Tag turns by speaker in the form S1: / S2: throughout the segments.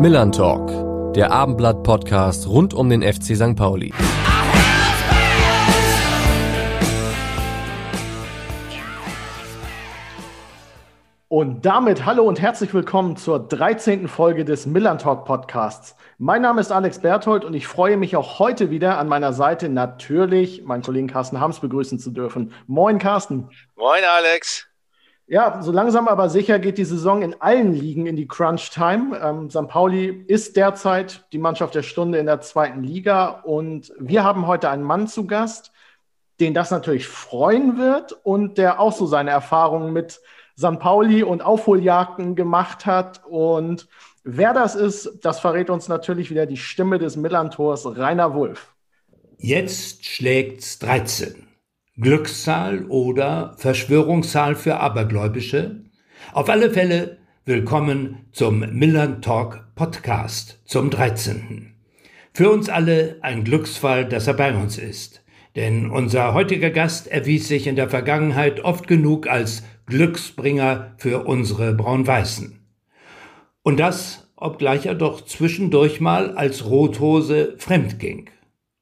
S1: Millern Talk, der Abendblatt-Podcast rund um den FC St. Pauli.
S2: Und damit hallo und herzlich willkommen zur 13. Folge des Millern Talk Podcasts. Mein Name ist Alex Berthold und ich freue mich auch heute wieder an meiner Seite natürlich meinen Kollegen Carsten Hams begrüßen zu dürfen. Moin Carsten.
S3: Moin Alex.
S2: Ja, so langsam aber sicher geht die Saison in allen Ligen in die Crunch-Time. Ähm, St. Pauli ist derzeit die Mannschaft der Stunde in der zweiten Liga und wir haben heute einen Mann zu Gast, den das natürlich freuen wird und der auch so seine Erfahrungen mit St. Pauli und Aufholjagden gemacht hat. Und wer das ist, das verrät uns natürlich wieder die Stimme des Millantors Rainer Wulff.
S4: Jetzt schlägt's 13. Glückszahl oder Verschwörungszahl für Abergläubische? Auf alle Fälle willkommen zum Millern Talk Podcast zum 13. Für uns alle ein Glücksfall, dass er bei uns ist. Denn unser heutiger Gast erwies sich in der Vergangenheit oft genug als Glücksbringer für unsere Braun-Weißen. Und das, obgleich er doch zwischendurch mal als Rothose fremdging.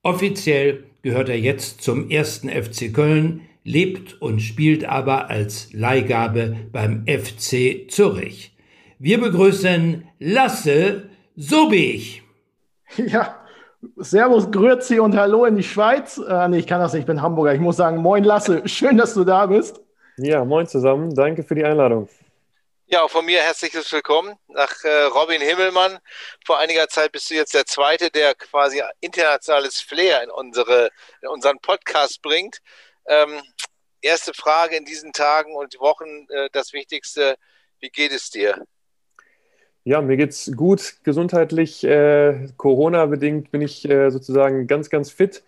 S4: Offiziell gehört er jetzt zum ersten FC Köln, lebt und spielt aber als Leihgabe beim FC Zürich. Wir begrüßen Lasse Sobich.
S2: Ja, Servus, Grüezi und Hallo in die Schweiz. Äh, nee, ich kann das nicht, ich bin Hamburger. Ich muss sagen, moin Lasse, schön, dass du da bist.
S5: Ja, moin zusammen. Danke für die Einladung.
S3: Ja, auch von mir herzliches Willkommen nach äh, Robin Himmelmann. Vor einiger Zeit bist du jetzt der Zweite, der quasi internationales Flair in, unsere, in unseren Podcast bringt. Ähm, erste Frage in diesen Tagen und Wochen, äh, das Wichtigste, wie geht es dir?
S5: Ja, mir geht's gut, gesundheitlich. Äh, Corona-bedingt bin ich äh, sozusagen ganz, ganz fit.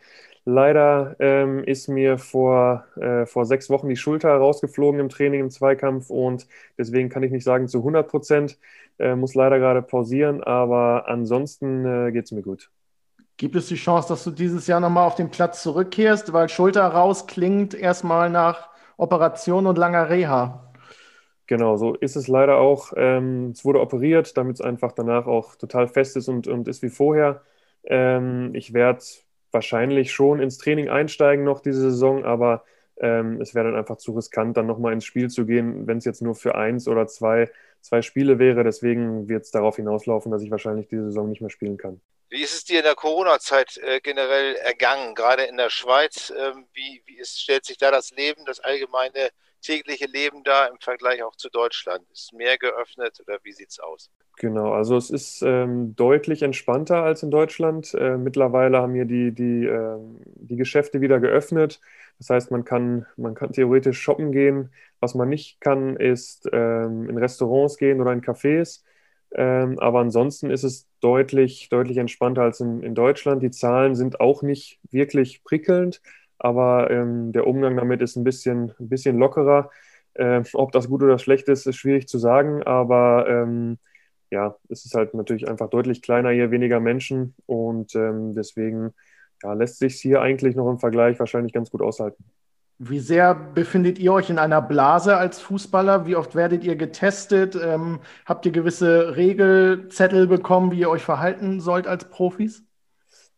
S5: Leider ähm, ist mir vor, äh, vor sechs Wochen die Schulter rausgeflogen im Training, im Zweikampf und deswegen kann ich nicht sagen zu 100 Prozent. Äh, muss leider gerade pausieren, aber ansonsten äh, geht es mir gut.
S2: Gibt es die Chance, dass du dieses Jahr nochmal auf den Platz zurückkehrst, weil Schulter raus klingt erstmal nach Operation und langer Reha?
S5: Genau, so ist es leider auch. Ähm, es wurde operiert, damit es einfach danach auch total fest ist und, und ist wie vorher. Ähm, ich werde wahrscheinlich schon ins Training einsteigen noch diese Saison, aber ähm, es wäre dann einfach zu riskant, dann nochmal ins Spiel zu gehen, wenn es jetzt nur für eins oder zwei, zwei Spiele wäre. Deswegen wird es darauf hinauslaufen, dass ich wahrscheinlich diese Saison nicht mehr spielen kann.
S3: Wie ist es dir in der Corona-Zeit äh, generell ergangen, gerade in der Schweiz? Ähm, wie wie ist, stellt sich da das Leben, das allgemeine tägliche Leben da im Vergleich auch zu Deutschland? Ist mehr geöffnet oder wie sieht es aus?
S5: Genau, also es ist ähm, deutlich entspannter als in Deutschland. Äh, mittlerweile haben hier die, die, äh, die Geschäfte wieder geöffnet. Das heißt, man kann, man kann theoretisch shoppen gehen. Was man nicht kann, ist ähm, in Restaurants gehen oder in Cafés. Ähm, aber ansonsten ist es deutlich, deutlich entspannter als in, in Deutschland. Die Zahlen sind auch nicht wirklich prickelnd aber ähm, der Umgang damit ist ein bisschen, ein bisschen lockerer. Äh, ob das gut oder schlecht ist, ist schwierig zu sagen, aber ja, es ist halt natürlich einfach deutlich kleiner hier, weniger Menschen und ähm, deswegen ja, lässt sich hier eigentlich noch im Vergleich wahrscheinlich ganz gut aushalten.
S2: Wie sehr befindet ihr euch in einer Blase als Fußballer? Wie oft werdet ihr getestet? Ähm, habt ihr gewisse Regelzettel bekommen, wie ihr euch verhalten sollt als Profis?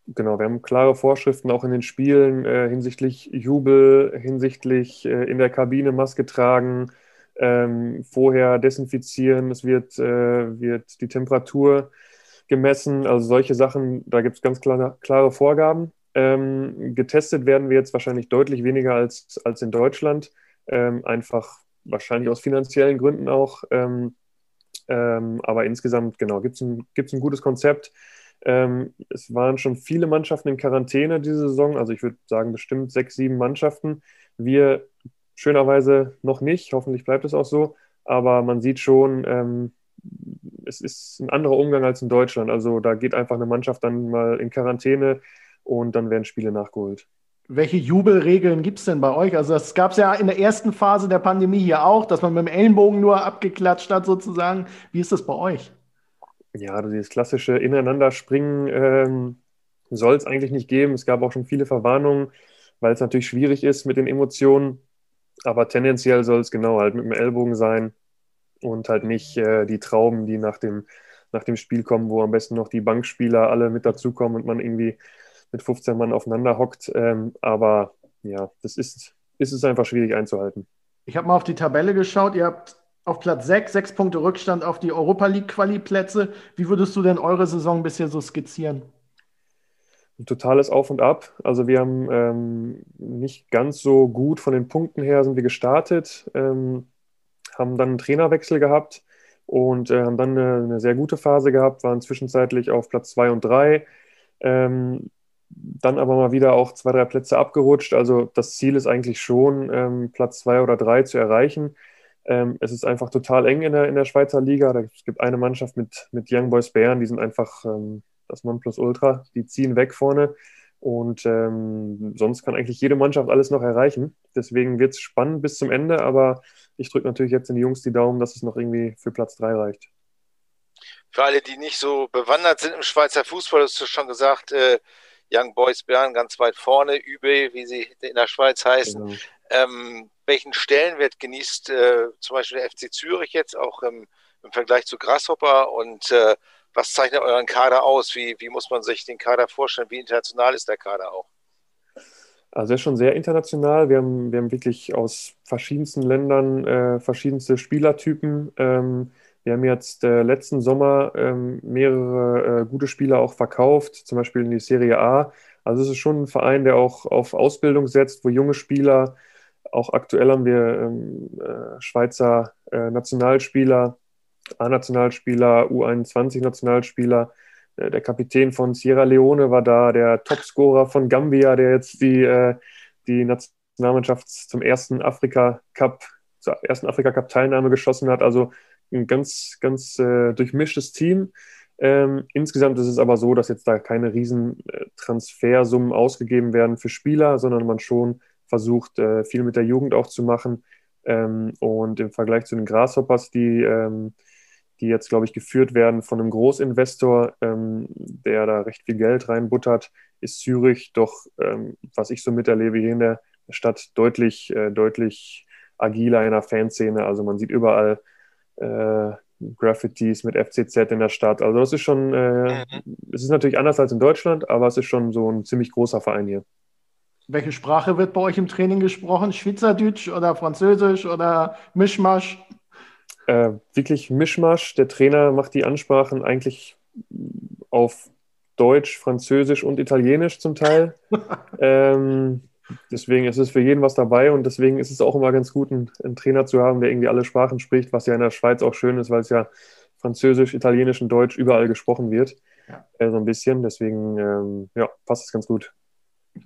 S5: Genau, wir haben klare Vorschriften auch in den Spielen äh, hinsichtlich Jubel, hinsichtlich äh, in der Kabine Maske tragen, ähm, vorher desinfizieren, es wird, äh, wird die Temperatur gemessen, also solche Sachen, da gibt es ganz klare, klare Vorgaben. Ähm, getestet werden wir jetzt wahrscheinlich deutlich weniger als, als in Deutschland, ähm, einfach wahrscheinlich aus finanziellen Gründen auch. Ähm, ähm, aber insgesamt, genau, gibt es ein, gibt's ein gutes Konzept ähm, es waren schon viele Mannschaften in Quarantäne diese Saison, also ich würde sagen bestimmt sechs, sieben Mannschaften. Wir schönerweise noch nicht, hoffentlich bleibt es auch so, aber man sieht schon, ähm, es ist ein anderer Umgang als in Deutschland. Also da geht einfach eine Mannschaft dann mal in Quarantäne und dann werden Spiele nachgeholt.
S2: Welche Jubelregeln gibt es denn bei euch? Also das gab es ja in der ersten Phase der Pandemie hier auch, dass man mit dem Ellenbogen nur abgeklatscht hat sozusagen. Wie ist das bei euch?
S5: ja, also dieses klassische Ineinanderspringen ähm, soll es eigentlich nicht geben. Es gab auch schon viele Verwarnungen, weil es natürlich schwierig ist mit den Emotionen. Aber tendenziell soll es genau halt mit dem Ellbogen sein und halt nicht äh, die Trauben, die nach dem, nach dem Spiel kommen, wo am besten noch die Bankspieler alle mit dazukommen und man irgendwie mit 15 Mann aufeinander hockt. Ähm, aber ja, das ist, ist es einfach schwierig einzuhalten.
S2: Ich habe mal auf die Tabelle geschaut. Ihr habt auf Platz 6, sechs Punkte Rückstand auf die Europa League Quali-Plätze. Wie würdest du denn eure Saison bisher so skizzieren?
S5: Ein totales Auf und Ab. Also wir haben ähm, nicht ganz so gut von den Punkten her sind wir gestartet, ähm, haben dann einen Trainerwechsel gehabt und äh, haben dann eine, eine, sehr gute Phase gehabt, waren zwischenzeitlich auf Platz 2 und 3. Ähm, dann aber mal wieder auch zwei, drei Plätze abgerutscht. Also das Ziel ist eigentlich schon, ähm, Platz zwei oder drei zu erreichen. Ähm, es ist einfach total eng in der, in der Schweizer Liga. es gibt eine Mannschaft mit, mit Young Boys Bern, die sind einfach ähm, das Nonplusultra. Die ziehen weg vorne. Und ähm, sonst kann eigentlich jede Mannschaft alles noch erreichen. Deswegen wird es spannend bis zum Ende. Aber ich drücke natürlich jetzt in die Jungs die Daumen, dass es noch irgendwie für Platz drei reicht.
S3: Für alle, die nicht so bewandert sind im Schweizer Fußball, hast du schon gesagt, äh, Young Boys Bern ganz weit vorne, übe, wie sie in der Schweiz heißen. Genau. Ähm, welchen Stellenwert genießt äh, zum Beispiel der FC Zürich jetzt auch im, im Vergleich zu Grasshopper und äh, was zeichnet euren Kader aus? Wie, wie muss man sich den Kader vorstellen? Wie international ist der Kader auch?
S5: Also er ist schon sehr international. Wir haben, wir haben wirklich aus verschiedensten Ländern äh, verschiedenste Spielertypen. Ähm, wir haben jetzt äh, letzten Sommer ähm, mehrere äh, gute Spieler auch verkauft, zum Beispiel in die Serie A. Also es ist schon ein Verein, der auch auf Ausbildung setzt, wo junge Spieler, auch aktuell haben wir ähm, äh, Schweizer äh, Nationalspieler, A-Nationalspieler, U21-Nationalspieler. Äh, der Kapitän von Sierra Leone war da, der Topscorer von Gambia, der jetzt die, äh, die Nationalmannschaft zum ersten Afrika Cup, zur ersten Afrika Cup Teilnahme geschossen hat. Also ein ganz, ganz äh, durchmischtes Team. Ähm, insgesamt ist es aber so, dass jetzt da keine riesen Transfersummen ausgegeben werden für Spieler, sondern man schon versucht, viel mit der Jugend auch zu machen. Ähm, und im Vergleich zu den Grasshoppers, die, ähm, die jetzt, glaube ich, geführt werden von einem Großinvestor, ähm, der da recht viel Geld reinbuttert, ist Zürich doch, ähm, was ich so miterlebe hier in der Stadt, deutlich, äh, deutlich agiler in der Fanszene. Also man sieht überall äh, Graffitis mit FCZ in der Stadt. Also das ist schon, äh, mhm. es ist natürlich anders als in Deutschland, aber es ist schon so ein ziemlich großer Verein hier.
S2: Welche Sprache wird bei euch im Training gesprochen? Schweizerdeutsch oder Französisch oder Mischmasch?
S5: Äh, wirklich Mischmasch. Der Trainer macht die Ansprachen eigentlich auf Deutsch, Französisch und Italienisch zum Teil. ähm, Deswegen ist es für jeden was dabei und deswegen ist es auch immer ganz gut, einen, einen, Trainer zu haben, der irgendwie alle Sprachen spricht, was ja in der Schweiz auch schön ist, weil es ja Französisch, Italienisch und Deutsch überall gesprochen wird. Ja. Äh, so ein bisschen. Deswegen ähm, ja, passt es ganz gut.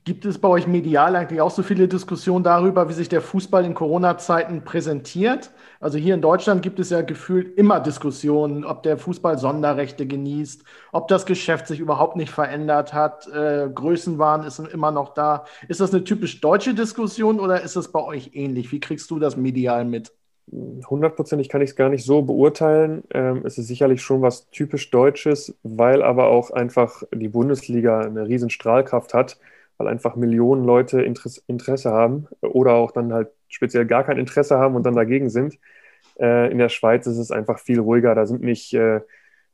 S2: Gibt es bei euch medial eigentlich auch so viele Diskussionen darüber, wie sich der Fußball in Corona-Zeiten präsentiert? Also hier in Deutschland gibt es ja gefühlt immer Diskussionen, ob der Fußball Sonderrechte genießt, ob das Geschäft sich überhaupt nicht verändert hat, äh, Größenwahn ist immer noch da. Ist das eine typisch deutsche Diskussion oder ist es bei euch ähnlich? Wie kriegst du das medial mit?
S5: Hundertprozentig kann ich es gar nicht so beurteilen. Ähm, es ist sicherlich schon was typisch Deutsches, weil aber auch einfach die Bundesliga eine riesen Strahlkraft hat weil einfach Millionen Leute Interesse haben oder auch dann halt speziell gar kein Interesse haben und dann dagegen sind. Äh, in der Schweiz ist es einfach viel ruhiger. Da sind nicht, äh,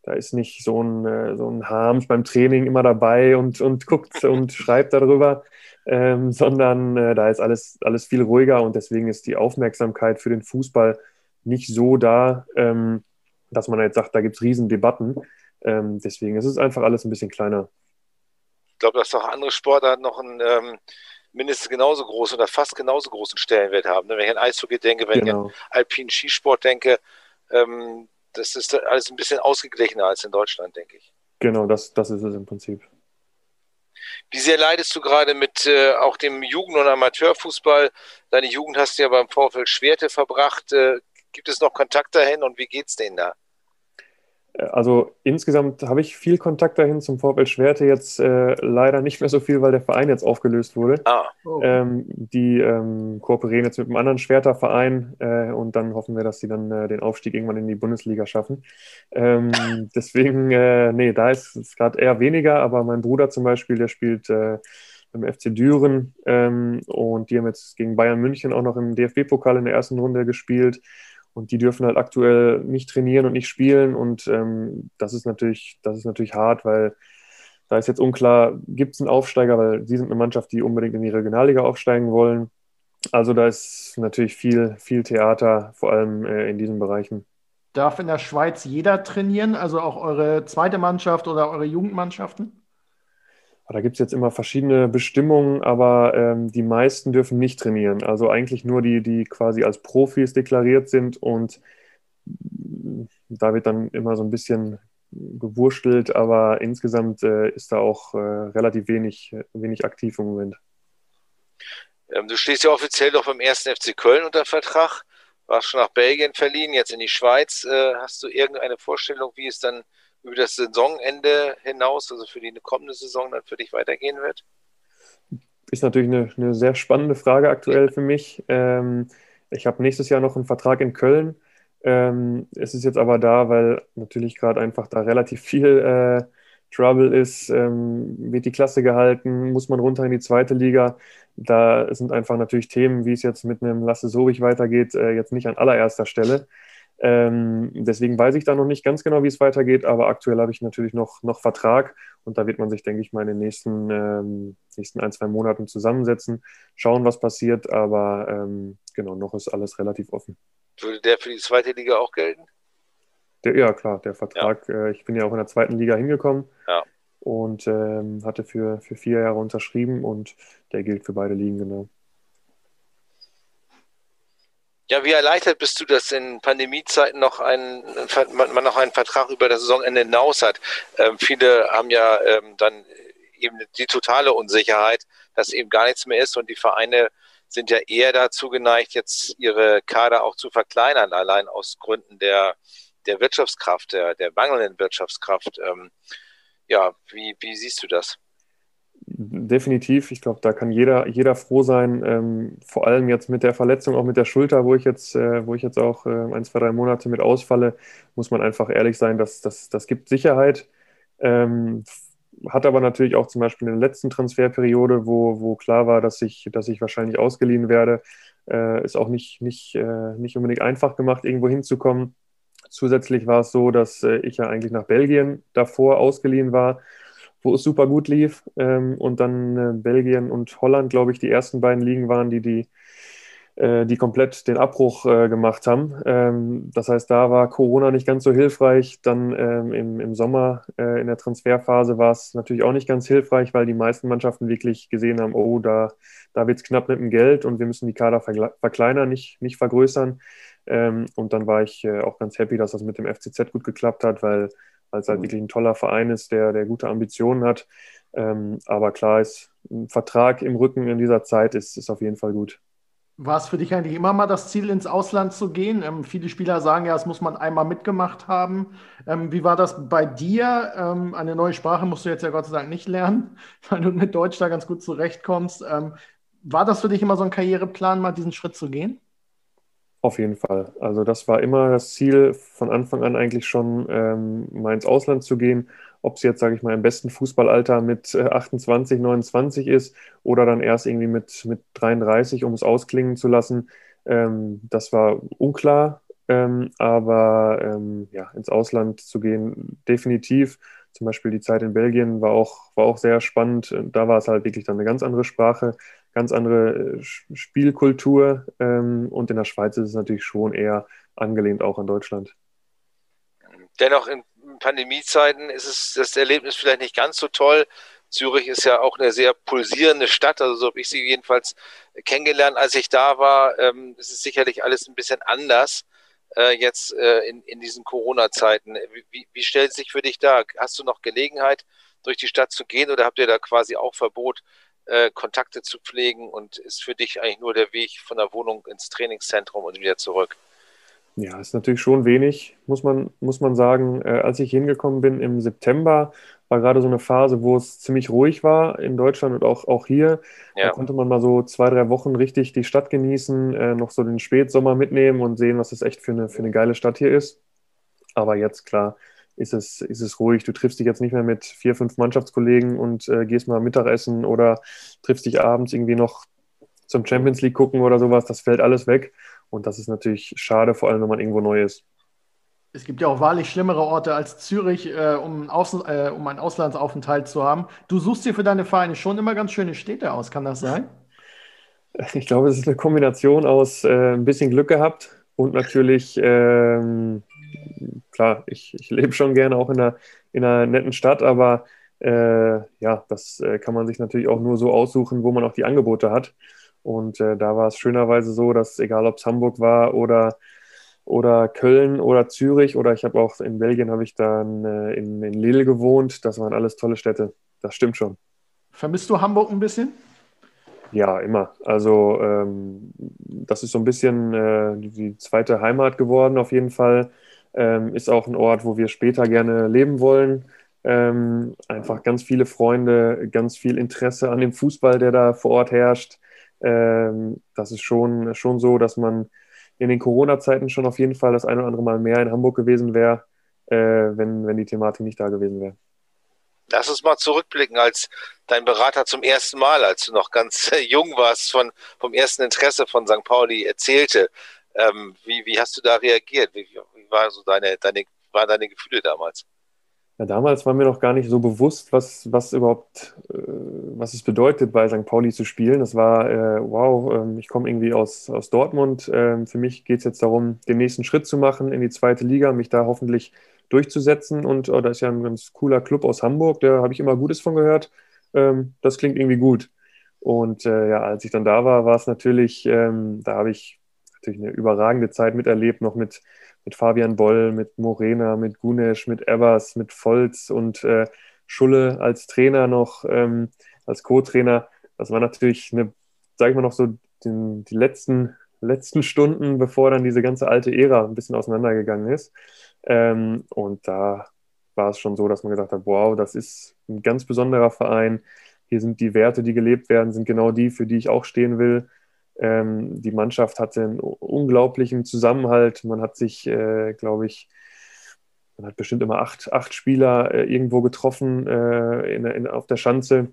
S5: da ist nicht so ein, äh, so ein Harms beim Training immer dabei und, und guckt und schreibt darüber, ähm, sondern da ist alles, alles viel ruhiger und deswegen ist die Aufmerksamkeit für den Fußball nicht so da, ähm, dass man jetzt sagt, da gibt es Riesendebatten. Ähm, deswegen ist es einfach alles ein bisschen kleiner
S3: glaube, dass auch andere Sportarten noch einen ähm, mindestens genauso großen oder fast genauso großen Stellenwert haben. Ne? Wenn ich an Eishockey denke, wenn genau. ich an alpinen Skisport denke, ähm, das ist alles ein bisschen ausgeglichener als in Deutschland, denke ich.
S5: Genau, das, das ist es im Prinzip.
S3: Wie sehr leidest du gerade mit äh, auch dem Jugend- und Amateurfußball? Deine Jugend hast du ja beim Vorfeld Schwerte verbracht. Äh, gibt es noch Kontakt dahin und wie geht es denen da?
S5: Also insgesamt habe ich viel Kontakt dahin zum VfL Schwerte, jetzt äh, leider nicht mehr so viel, weil der Verein jetzt aufgelöst wurde. Ah. Oh. Ähm, die ähm, kooperieren jetzt mit einem anderen Schwerter Verein äh, und dann hoffen wir, dass sie dann äh, den Aufstieg irgendwann in die Bundesliga schaffen. Ähm, deswegen, äh, nee, da ist es gerade eher weniger, aber mein Bruder zum Beispiel, der spielt äh, beim FC Düren ähm, und die haben jetzt gegen Bayern München auch noch im DFB-Pokal in der ersten Runde gespielt. Und die dürfen halt aktuell nicht trainieren und nicht spielen und ähm, das ist natürlich, das ist natürlich hart, weil da ist jetzt unklar, gibt es einen Aufsteiger, weil sie sind eine Mannschaft, die unbedingt in die Regionalliga aufsteigen wollen. Also da ist natürlich viel, viel Theater, vor allem äh, in diesen Bereichen.
S2: Darf in der Schweiz jeder trainieren, also auch eure zweite Mannschaft oder eure Jugendmannschaften?
S5: Da gibt es jetzt immer verschiedene Bestimmungen, aber ähm, die meisten dürfen nicht trainieren. Also eigentlich nur die, die quasi als Profis deklariert sind und da wird dann immer so ein bisschen gewurstelt, aber insgesamt äh, ist da auch äh, relativ wenig, wenig aktiv im Moment.
S3: Ähm, du stehst ja offiziell doch beim ersten FC Köln unter Vertrag, warst schon nach Belgien verliehen, jetzt in die Schweiz. Äh, hast du irgendeine Vorstellung, wie es dann über das Saisonende hinaus, also für die kommende Saison dann für dich weitergehen wird?
S5: Ist natürlich eine, eine sehr spannende Frage aktuell für mich. Ähm, ich habe nächstes Jahr noch einen Vertrag in Köln. Ähm, es ist jetzt aber da, weil natürlich gerade einfach da relativ viel äh, Trouble ist, ähm, wird die Klasse gehalten, muss man runter in die zweite Liga. Da sind einfach natürlich Themen, wie es jetzt mit einem Lasse Sobich weitergeht, äh, jetzt nicht an allererster Stelle. Ähm, deswegen weiß ich da noch nicht ganz genau, wie es weitergeht, aber aktuell habe ich natürlich noch, noch Vertrag und da wird man sich, denke ich mal, in den nächsten, ähm, nächsten ein, zwei Monaten zusammensetzen, schauen, was passiert, aber ähm, genau, noch ist alles relativ offen.
S3: Würde der für die zweite Liga auch gelten?
S5: Der, ja, klar, der Vertrag. Ja. Äh, ich bin ja auch in der zweiten Liga hingekommen
S3: ja.
S5: und ähm, hatte für, für vier Jahre unterschrieben und der gilt für beide Ligen, genau.
S3: Ja, wie erleichtert bist du, dass in Pandemiezeiten noch ein, man noch einen Vertrag über das Saisonende hinaus hat? Ähm, viele haben ja ähm, dann eben die totale Unsicherheit, dass eben gar nichts mehr ist und die Vereine sind ja eher dazu geneigt, jetzt ihre Kader auch zu verkleinern, allein aus Gründen der, der Wirtschaftskraft, der, der mangelnden Wirtschaftskraft. Ähm, ja, wie, wie siehst du das?
S5: Definitiv. Ich glaube, da kann jeder, jeder froh sein. Ähm, vor allem jetzt mit der Verletzung, auch mit der Schulter, wo ich jetzt, äh, wo ich jetzt auch äh, ein, zwei, drei Monate mit ausfalle, muss man einfach ehrlich sein, dass das, das gibt Sicherheit. Ähm, hat aber natürlich auch zum Beispiel in der letzten Transferperiode, wo, wo klar war, dass ich, dass ich wahrscheinlich ausgeliehen werde, äh, ist auch nicht, nicht, äh, nicht unbedingt einfach gemacht, irgendwo hinzukommen. Zusätzlich war es so, dass äh, ich ja eigentlich nach Belgien davor ausgeliehen war, wo es super gut lief. Ähm, und dann äh, Belgien und Holland, glaube ich, die ersten beiden Ligen waren, die die äh, die komplett den Abbruch äh, gemacht haben. Ähm, das heißt, da war Corona nicht ganz so hilfreich. Dann ähm, im, im Sommer äh, in der Transferphase war es natürlich auch nicht ganz hilfreich, weil die meisten Mannschaften wirklich gesehen haben, oh, da, da wird es knapp mit dem Geld und wir müssen die Kader verkleinern, nicht, nicht vergrößern. Ähm, und dann war ich auch ganz happy, dass das mit dem FCZ gut geklappt hat, weil es halt wirklich ein toller Verein ist, der, der gute Ambitionen hat. aber klar ist, ein Vertrag im Rücken in dieser Zeit ist, ist auf jeden Fall gut.
S2: War es für dich eigentlich immer mal das Ziel, ins Ausland zu gehen? Ähm, viele Spieler sagen ja, das muss man einmal mitgemacht haben. Ähm, wie war das bei dir? Ähm, eine neue Sprache musst du jetzt ja Gott sei Dank nicht lernen, weil du mit Deutsch da ganz gut zurechtkommst. Ähm, war das für dich immer so ein Karriereplan, mal diesen Schritt zu gehen?
S5: Auf jeden Fall. Also das war immer das Ziel von Anfang an eigentlich schon, ähm, mal ins Ausland zu gehen ob es jetzt, sage ich mal, im besten Fußballalter mit 28, äh, 29 ist oder dann erst irgendwie mit, mit 33, um es ausklingen zu lassen. Ähm, das war unklar, ähm, aber ähm, ja, ins Ausland zu gehen, definitiv. Zum Beispiel die Zeit in Belgien war auch, war auch sehr spannend. Da war es halt wirklich dann eine ganz andere Sprache, ganz andere äh, Spielkultur. Ähm, und in der Schweiz ist es natürlich schon eher angelehnt auch an Deutschland.
S3: Dennoch in Pandemiezeiten ist es das Erlebnis vielleicht nicht ganz so toll. Zürich ist ja auch eine sehr pulsierende Stadt, also so habe ich sie jedenfalls kennengelernt, als ich da war. Ähm, es ist sicherlich alles ein bisschen anders äh, jetzt äh, in, in diesen Corona-Zeiten. Wie, wie stellt sich für dich da? Hast du noch Gelegenheit, durch die Stadt zu gehen oder habt ihr da quasi auch Verbot, äh, Kontakte zu pflegen und ist für dich eigentlich nur der Weg von der Wohnung ins Trainingszentrum und wieder zurück?
S5: Ja, ist natürlich schon wenig, muss man, muss man sagen. Äh, als ich hingekommen bin im September, war gerade so eine Phase, wo es ziemlich ruhig war in Deutschland und auch, auch hier. Ja. Da konnte man mal so zwei, drei Wochen richtig die Stadt genießen, äh, noch so den Spätsommer mitnehmen und sehen, was das echt für eine, für eine geile Stadt hier ist. Aber jetzt, klar, ist es, ist es ruhig. Du triffst dich jetzt nicht mehr mit vier, fünf Mannschaftskollegen und äh, gehst mal Mittagessen oder triffst dich abends irgendwie noch zum Champions League gucken oder sowas. Das fällt alles weg. Und das ist natürlich schade, vor allem wenn man irgendwo neu ist.
S2: Es gibt ja auch wahrlich schlimmere Orte als Zürich, äh, um, Außen, äh, um einen Auslandsaufenthalt zu haben. Du suchst dir für deine Vereine schon immer ganz schöne Städte aus, kann das sein?
S5: Ich glaube, es ist eine Kombination aus äh, ein bisschen Glück gehabt und natürlich, ähm, klar, ich, ich lebe schon gerne auch in einer, in einer netten Stadt, aber äh, ja, das äh, kann man sich natürlich auch nur so aussuchen, wo man auch die Angebote hat. Und äh, da war es schönerweise so, dass egal ob es Hamburg war oder, oder Köln oder Zürich oder ich habe auch in Belgien habe ich dann äh, in, in Lille gewohnt, das waren alles tolle Städte. Das stimmt schon.
S2: Vermisst du Hamburg ein bisschen?
S5: Ja, immer. Also ähm, das ist so ein bisschen äh, die zweite Heimat geworden auf jeden Fall. Ähm, ist auch ein Ort, wo wir später gerne leben wollen. Ähm, einfach ganz viele Freunde, ganz viel Interesse an dem Fußball, der da vor Ort herrscht. Ähm, das ist schon, schon so, dass man in den Corona-Zeiten schon auf jeden Fall das ein oder andere Mal mehr in Hamburg gewesen wäre, äh, wenn, wenn die Thematik nicht da gewesen wäre.
S3: Lass uns mal zurückblicken, als dein Berater zum ersten Mal, als du noch ganz jung warst, von, vom ersten Interesse von St. Pauli erzählte. Ähm, wie, wie hast du da reagiert? Wie, war so deine, deine, waren deine Gefühle damals?
S5: Ja, damals war mir noch gar nicht so bewusst, was, was überhaupt, äh, was es bedeutet, bei St. Pauli zu spielen. Das war, äh, wow, äh, ich komme irgendwie aus, aus Dortmund. Ähm, für mich geht es jetzt darum, den nächsten Schritt zu machen in die zweite Liga, mich da hoffentlich durchzusetzen. Und oh, da ist ja ein ganz cooler Club aus Hamburg, da habe ich immer Gutes von gehört. Ähm, das klingt irgendwie gut. Und äh, ja, als ich dann da war, war es natürlich, ähm, da habe ich natürlich eine überragende Zeit miterlebt, noch mit, mit Fabian Boll, mit Morena, mit Gunesch, mit Evers, mit Volz und äh, Schulle als Trainer noch, ähm, als Co-Trainer. Das war natürlich eine, sage ich mal noch so, den, die letzten, letzten Stunden, bevor dann diese ganze alte Ära ein bisschen auseinandergegangen ist. Ähm, und da war es schon so, dass man gesagt hat, wow, das ist ein ganz besonderer Verein. Hier sind die Werte, die gelebt werden, sind genau die, für die ich auch stehen will. Ähm, die Mannschaft hatte einen unglaublichen Zusammenhalt. Man hat sich, äh, glaube ich, man hat bestimmt immer acht, acht Spieler äh, irgendwo getroffen äh, in, in, auf der Schanze.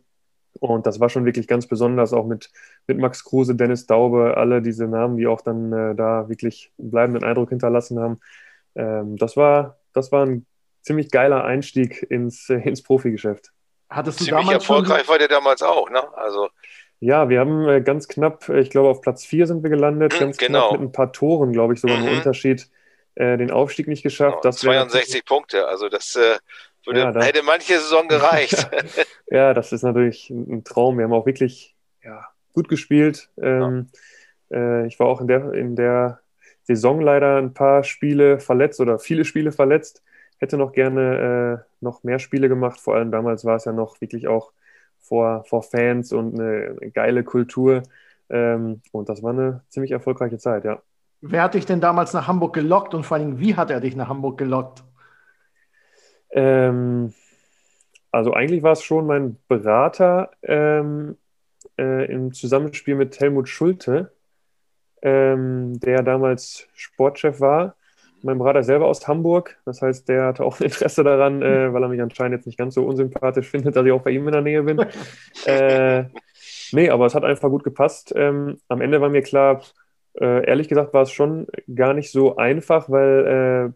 S5: Und das war schon wirklich ganz besonders, auch mit, mit Max Kruse, Dennis Daube, alle diese Namen, die auch dann äh, da wirklich einen bleibenden Eindruck hinterlassen haben ähm, das, war, das war ein ziemlich geiler Einstieg ins, äh, ins Profigeschäft.
S3: Hattest du Ziemlich damals erfolgreich schon... war der damals auch, ne? Also
S5: ja, wir haben äh, ganz knapp, äh, ich glaube, auf Platz 4 sind wir gelandet, hm, ganz genau. knapp mit ein paar Toren, glaube ich, sogar mhm. einen Unterschied, äh, den Aufstieg nicht geschafft.
S3: Genau, 62 Punkte, also das äh, würde, ja, das, hätte manche Saison gereicht.
S5: ja, das ist natürlich ein Traum. Wir haben auch wirklich ja, gut gespielt. Ähm, ja. Äh, ich war auch in der, in der Saison leider ein paar Spiele verletzt oder viele Spiele verletzt. Hätte noch gerne äh, noch mehr Spiele gemacht. Vor allem damals war es ja noch wirklich auch vor, vor Fans und eine, geile Kultur. Ähm, und das war eine ziemlich erfolgreiche Zeit, ja.
S2: Wer hat dich denn damals nach Hamburg gelockt und vor allem, wie hat er dich nach Hamburg gelockt?
S5: Ähm, also eigentlich war es schon mein Berater ähm, äh, im Zusammenspiel mit Helmut Schulte, ähm, der damals Sportchef war. Mein Bruder selber aus Hamburg, das heißt, der hatte auch ein Interesse daran, äh, weil er mich anscheinend jetzt nicht ganz so unsympathisch findet, dass ich auch bei ihm in der Nähe bin. äh, nee, aber es hat einfach gut gepasst. Ähm, am Ende war mir klar, äh, ehrlich gesagt war es schon gar nicht so einfach, weil äh,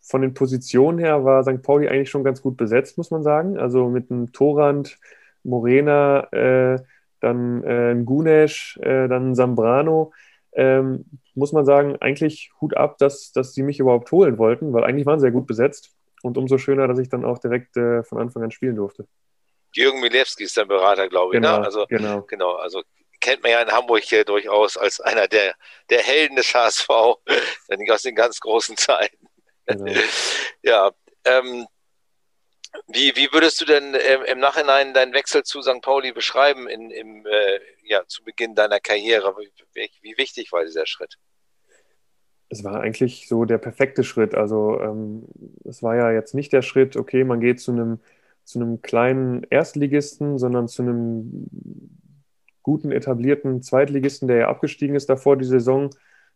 S5: von den Positionen her war St. Pauli eigentlich schon ganz gut besetzt, muss man sagen. Also mit einem Torand, Morena, äh, dann äh, Gunesch, äh, dann Zambrano ähm, muss man sagen, eigentlich Hut ab, dass, dass sie mich überhaupt holen wollten, weil eigentlich waren sie ja gut besetzt. Und umso schöner, dass ich dann auch direkt äh, von Anfang an spielen durfte.
S3: Jürgen Milewski ist dein Berater, glaube ich.
S5: Ne? Genau,
S3: also,
S5: genau.
S3: genau. Also kennt man ja in Hamburg hier durchaus als einer der, der Helden des HSV, aus den ganz großen Zeiten. Genau. ja, ähm, wie, wie würdest du denn ähm, im Nachhinein deinen Wechsel zu St. Pauli beschreiben in, im, äh, ja, zu Beginn deiner Karriere? Wie, wie, wichtig war dieser Schritt?
S5: Es war eigentlich so der perfekte Schritt. Also ähm, es war ja jetzt nicht der Schritt, okay, man geht zu einem, zu einem kleinen Erstligisten, sondern zu einem guten, etablierten Zweitligisten, der ja abgestiegen ist davor die Saison.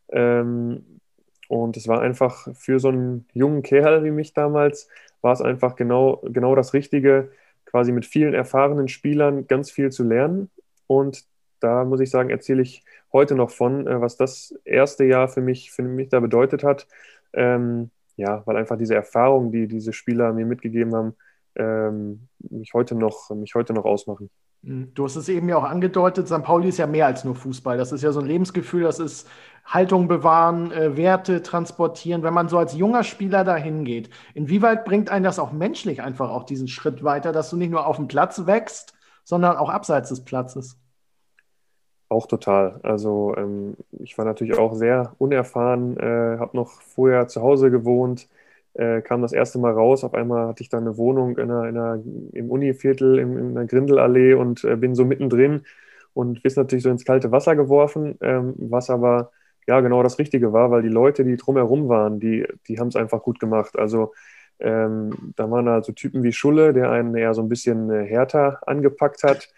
S5: Ähm, und es war einfach für so einen jungen Kerl wie mich damals war es einfach genau, genau das Richtige, quasi mit vielen erfahrenen Spielern ganz viel zu lernen und da muss ich sagen, erzähle ich heute noch von, äh, was das erste Jahr für mich, für mich da bedeutet hat. Ähm, ja, weil einfach diese Erfahrung, die diese Spieler mir mitgegeben haben, ähm, mich, heute noch, mich heute noch ausmachen.
S2: Hm, du hast es eben ja auch angedeutet, St. Pauli ist ja mehr als nur Fußball. Das ist ja so ein Lebensgefühl, das ist Haltung bewahren, äh, Werte transportieren. Wenn man so als junger Spieler dahin geht, inwieweit bringt einen das auch menschlich einfach auch diesen Schritt weiter, dass du nicht nur auf dem Platz wächst, sondern auch abseits des Platzes?
S5: Auch total. Also ähm, ich war natürlich auch sehr unerfahren, äh, habe noch vorher zu Hause gewohnt, äh, kam das erste Mal raus. Auf einmal hatte ich dann eine Wohnung in einer, in einer, im Univiertel, in, in einer Grindelallee und äh, bin so mittendrin und bist natürlich so ins kalte Wasser geworfen, ähm, was aber ja genau das Richtige war, weil die Leute, die drumherum waren, die, die haben es einfach gut gemacht. Also ähm, da waren halt so Typen wie Schulle, der einen eher so ein bisschen äh, härter angepackt hat.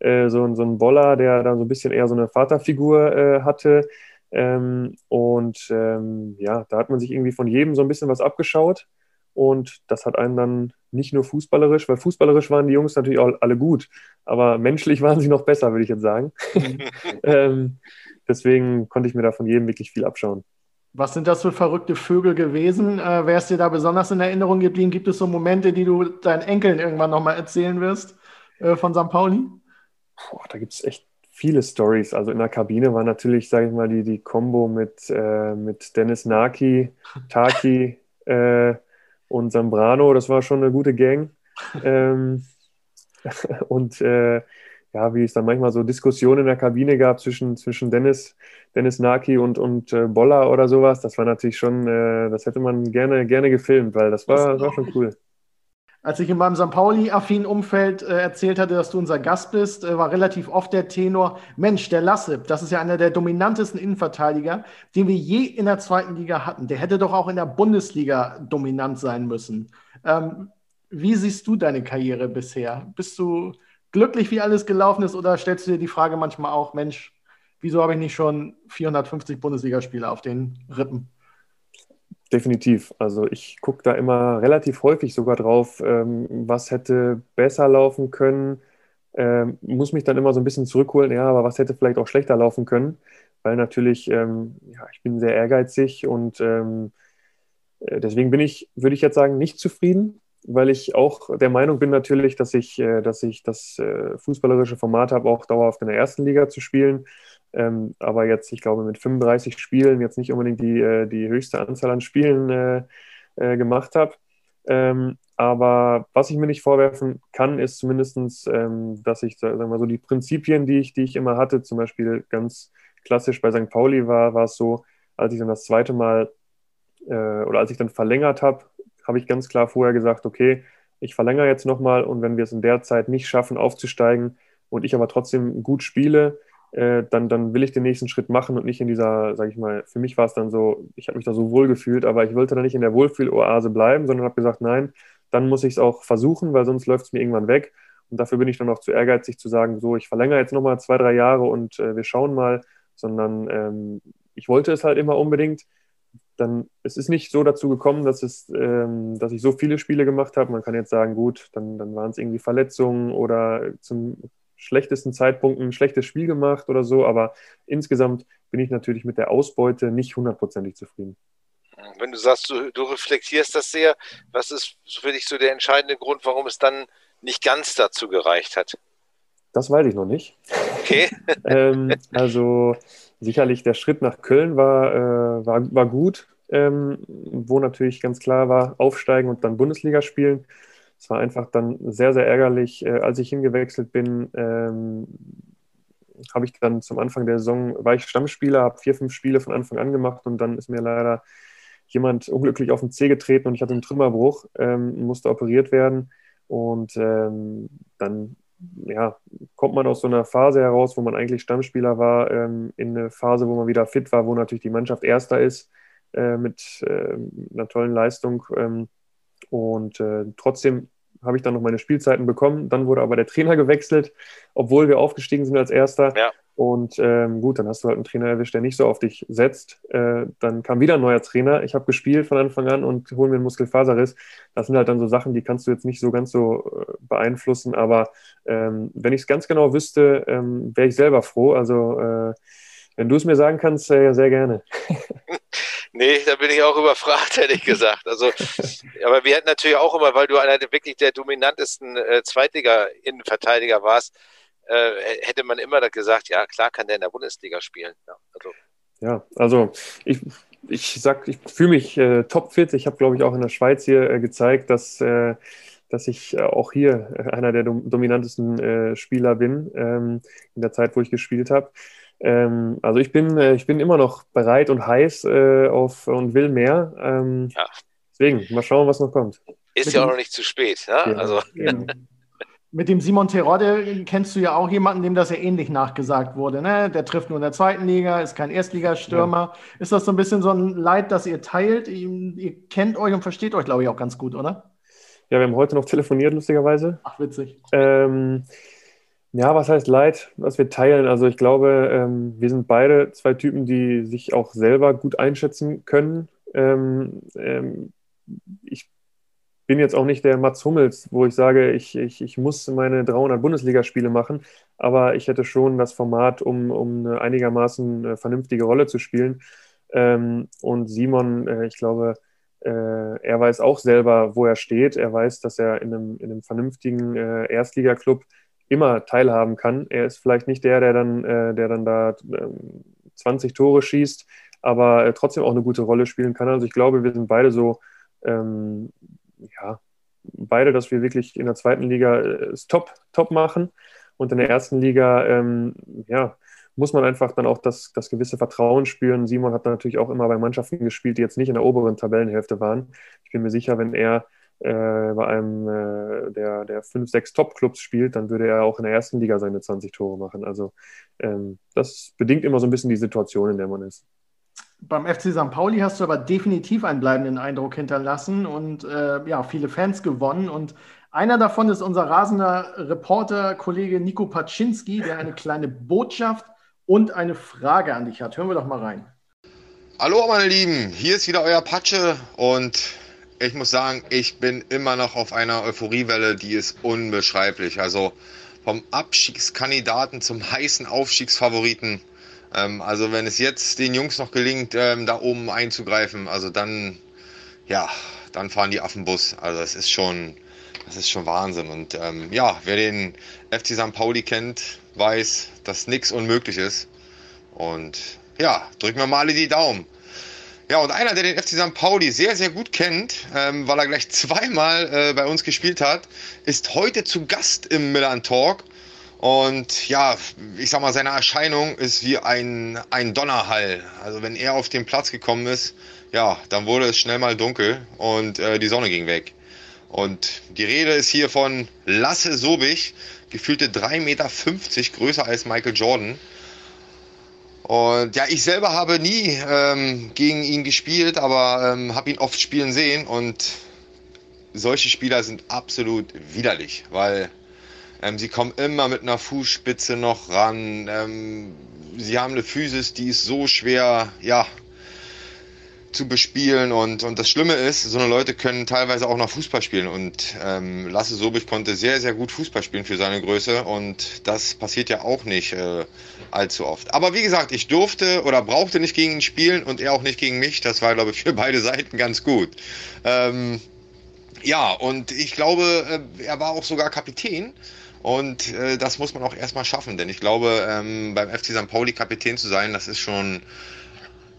S5: Äh, so, so ein Boller, der dann so ein bisschen eher so eine Vaterfigur äh, hatte. Ähm, und ähm, ja, da hat man sich irgendwie von jedem so ein bisschen was abgeschaut. Und das hat einen dann nicht nur fußballerisch, weil fußballerisch waren die Jungs natürlich auch alle gut, aber menschlich waren sie noch besser, würde ich jetzt sagen. ähm, deswegen konnte ich mir da von jedem wirklich viel abschauen.
S2: Was sind das für verrückte Vögel gewesen? Äh, Wer ist dir da besonders in Erinnerung geblieben? Gibt es so Momente, die du deinen Enkeln irgendwann nochmal erzählen wirst äh, von St. Pauli?
S5: Boah, da gibt es echt viele Stories. Also in der Kabine war natürlich, sage ich mal, die, die Kombo mit, äh, mit Dennis Naki, Taki äh, und Zambrano. Das war schon eine gute Gang. Ähm, und äh, ja, wie es dann manchmal so Diskussionen in der Kabine gab zwischen, zwischen Dennis, Dennis Naki und, und äh, Boller oder sowas, das war natürlich schon, äh, das hätte man gerne, gerne gefilmt, weil das war, das war schon cool.
S2: Als ich in meinem St. Pauli-affinen Umfeld äh, erzählt hatte, dass du unser Gast bist, äh, war relativ oft der Tenor, Mensch, der Lassip, das ist ja einer der dominantesten Innenverteidiger, den wir je in der zweiten Liga hatten. Der hätte doch auch in der Bundesliga dominant sein müssen. Ähm, wie siehst du deine Karriere bisher? Bist du glücklich, wie alles gelaufen ist, oder stellst du dir die Frage manchmal auch, Mensch, wieso habe ich nicht schon 450 Bundesligaspiele auf den Rippen?
S5: Definitiv. Also ich gucke da immer relativ häufig sogar drauf, ähm, was hätte besser laufen können. Ähm, muss mich dann immer so ein bisschen zurückholen, ja, aber was hätte vielleicht auch schlechter laufen können, weil natürlich, ähm, ja, ich bin sehr ehrgeizig und ähm, äh, deswegen bin ich, würde ich jetzt sagen, nicht zufrieden, weil ich auch der Meinung bin natürlich, dass ich, äh, dass ich das äh, fußballerische Format habe, auch dauerhaft in der ersten Liga zu spielen. Ähm, aber jetzt, ich glaube, mit 35 Spielen jetzt nicht unbedingt die, äh, die höchste Anzahl an Spielen äh, äh, gemacht habe. Ähm, aber was ich mir nicht vorwerfen kann, ist zumindest, ähm, dass ich, sagen wir mal so, die Prinzipien, die ich, die ich immer hatte, zum Beispiel ganz klassisch bei St. Pauli war, war es so, als ich dann das zweite Mal äh, oder als ich dann verlängert habe, habe ich ganz klar vorher gesagt, okay, ich verlängere jetzt nochmal und wenn wir es in der Zeit nicht schaffen, aufzusteigen und ich aber trotzdem gut spiele, äh, dann, dann will ich den nächsten Schritt machen und nicht in dieser, sage ich mal, für mich war es dann so, ich habe mich da so wohl gefühlt, aber ich wollte da nicht in der Wohlfühloase bleiben, sondern habe gesagt, nein, dann muss ich es auch versuchen, weil sonst läuft es mir irgendwann weg. Und dafür bin ich dann auch zu ehrgeizig zu sagen, so, ich verlängere jetzt nochmal zwei, drei Jahre und äh, wir schauen mal, sondern ähm, ich wollte es halt immer unbedingt. Dann, es ist nicht so dazu gekommen, dass, es, ähm, dass ich so viele Spiele gemacht habe. Man kann jetzt sagen, gut, dann, dann waren es irgendwie Verletzungen oder zum schlechtesten Zeitpunkt ein schlechtes Spiel gemacht oder so, aber insgesamt bin ich natürlich mit der Ausbeute nicht hundertprozentig zufrieden.
S3: Wenn du sagst, du, du, reflektierst das sehr, was ist für dich so der entscheidende Grund, warum es dann nicht ganz dazu gereicht hat?
S5: Das weiß ich noch nicht.
S3: Okay.
S5: ähm, also sicherlich der Schritt nach Köln war, äh, war, war gut, ähm, wo natürlich ganz klar war, aufsteigen und dann Bundesliga spielen. Es war einfach dann sehr, sehr ärgerlich. Äh, als ich hingewechselt bin, ähm, habe ich dann zum Anfang der Saison, war ich Stammspieler, habe vier, fünf Spiele von Anfang an gemacht und dann ist mir leider jemand unglücklich auf den Zeh getreten und ich hatte einen Trümmerbruch, ähm, musste operiert werden und ähm, dann ja, kommt man aus so einer Phase heraus, wo man eigentlich Stammspieler war, ähm, in eine Phase, wo man wieder fit war, wo natürlich die Mannschaft Erster ist äh, mit äh, einer tollen Leistung. Und äh, trotzdem habe ich dann noch meine Spielzeiten bekommen. Dann wurde aber der Trainer gewechselt, obwohl wir aufgestiegen sind als Erster. Ja. Und ähm, gut, dann hast du halt einen Trainer erwischt, der nicht so auf dich setzt. Äh, dann kam wieder ein neuer Trainer. Ich habe gespielt von Anfang an und hole mir einen Muskelfaserriss. Das sind halt dann so Sachen, die kannst du jetzt nicht so ganz so äh, beeinflussen. Aber ähm, wenn ich es ganz genau wüsste, ähm, wäre ich selber froh. Also äh, wenn du es mir sagen kannst, äh, sehr gerne.
S3: Nee, da bin ich auch überfragt, ehrlich gesagt. Also, aber wir hätten natürlich auch immer, weil du einer der wirklich der dominantesten äh, Zweitliga-Innenverteidiger warst, äh, hätte man immer gesagt, ja, klar kann der in der Bundesliga spielen. Ja, also,
S5: ja, also ich, ich sag, ich fühle mich äh, topfit. Ich habe, glaube ich, auch in der Schweiz hier äh, gezeigt, dass, äh, dass ich äh, auch hier einer der dom dominantesten äh, Spieler bin ähm, in der Zeit, wo ich gespielt habe. Ähm, also ich bin, äh, ich bin immer noch bereit und heiß äh, auf und will mehr. Ähm, ja. Deswegen, mal schauen, was noch kommt.
S3: Ist ja auch noch nicht zu spät. Ne? Ja, also.
S2: Mit dem Simon Terodde kennst du ja auch jemanden, dem das ja ähnlich nachgesagt wurde. Ne? Der trifft nur in der zweiten Liga, ist kein Erstligastürmer. Ja. Ist das so ein bisschen so ein Leid, das ihr teilt? Ihr kennt euch und versteht euch, glaube ich, auch ganz gut, oder?
S5: Ja, wir haben heute noch telefoniert, lustigerweise.
S2: Ach, witzig.
S5: Ähm, ja, was heißt Leid, was wir teilen? Also ich glaube, ähm, wir sind beide zwei Typen, die sich auch selber gut einschätzen können. Ähm, ähm, ich bin jetzt auch nicht der Mats Hummels, wo ich sage, ich, ich, ich muss meine 300 Bundesligaspiele machen, aber ich hätte schon das Format, um, um eine einigermaßen äh, vernünftige Rolle zu spielen. Ähm, und Simon, äh, ich glaube, äh, er weiß auch selber, wo er steht. Er weiß, dass er in einem, in einem vernünftigen äh, Erstligaklub immer teilhaben kann. Er ist vielleicht nicht der, der dann, äh, der dann da 20 ähm, Tore schießt, aber äh, trotzdem auch eine gute Rolle spielen kann. Also ich glaube, wir sind beide so, ähm, ja, beide, dass wir wirklich in der zweiten Liga äh, top, top machen und in der ersten Liga, ähm, ja, muss man einfach dann auch das, das gewisse Vertrauen spüren. Simon hat natürlich auch immer bei Mannschaften gespielt, die jetzt nicht in der oberen Tabellenhälfte waren. Ich bin mir sicher, wenn er äh, bei einem äh, der, der fünf, sechs Top-Clubs spielt, dann würde er auch in der ersten Liga seine 20 Tore machen. Also ähm, das bedingt immer so ein bisschen die Situation, in der man ist.
S2: Beim FC St. Pauli hast du aber definitiv einen bleibenden Eindruck hinterlassen und äh, ja, viele Fans gewonnen. Und einer davon ist unser rasender Reporter, Kollege Nico Paczynski, der eine kleine Botschaft und eine Frage an dich hat. Hören wir doch mal rein.
S6: Hallo meine Lieben, hier ist wieder euer Patsche und ich muss sagen, ich bin immer noch auf einer Euphoriewelle, die ist unbeschreiblich. Also vom Abstiegskandidaten zum heißen Aufstiegsfavoriten. Ähm, also wenn es jetzt den Jungs noch gelingt, ähm, da oben einzugreifen, also dann, ja, dann fahren die Affenbus. Also das ist schon, das ist schon Wahnsinn. Und ähm, ja, wer den FC St. Pauli kennt, weiß, dass nichts unmöglich ist. Und ja, drücken wir mal alle die Daumen. Ja, und einer, der den FC St. Pauli sehr, sehr gut kennt, ähm, weil er gleich zweimal äh, bei uns gespielt hat, ist heute zu Gast im Milan Talk. Und ja, ich sag mal, seine Erscheinung ist wie ein, ein Donnerhall. Also wenn er auf den Platz gekommen ist, ja, dann wurde es schnell mal dunkel und äh, die Sonne ging weg. Und die Rede ist hier von Lasse Sobich, gefühlte 3,50 Meter größer als Michael Jordan. Und ja, ich selber habe nie ähm, gegen ihn gespielt, aber ähm, habe ihn oft spielen sehen und solche Spieler sind absolut widerlich, weil ähm, sie kommen immer mit einer Fußspitze noch ran. Ähm, sie haben eine Physis, die ist so schwer, ja, zu bespielen und, und das Schlimme ist, so eine Leute können teilweise auch noch Fußball spielen und ähm, Lasse Sobich konnte sehr, sehr gut Fußball spielen für seine Größe und das passiert ja auch nicht äh, allzu oft. Aber wie gesagt, ich durfte oder brauchte nicht gegen ihn spielen und er auch nicht gegen mich. Das war, glaube ich, für beide Seiten ganz gut. Ähm, ja, und ich glaube, äh, er war auch sogar Kapitän. Und äh, das muss man auch erstmal schaffen, denn ich glaube, ähm, beim FC St. Pauli Kapitän zu sein, das ist schon,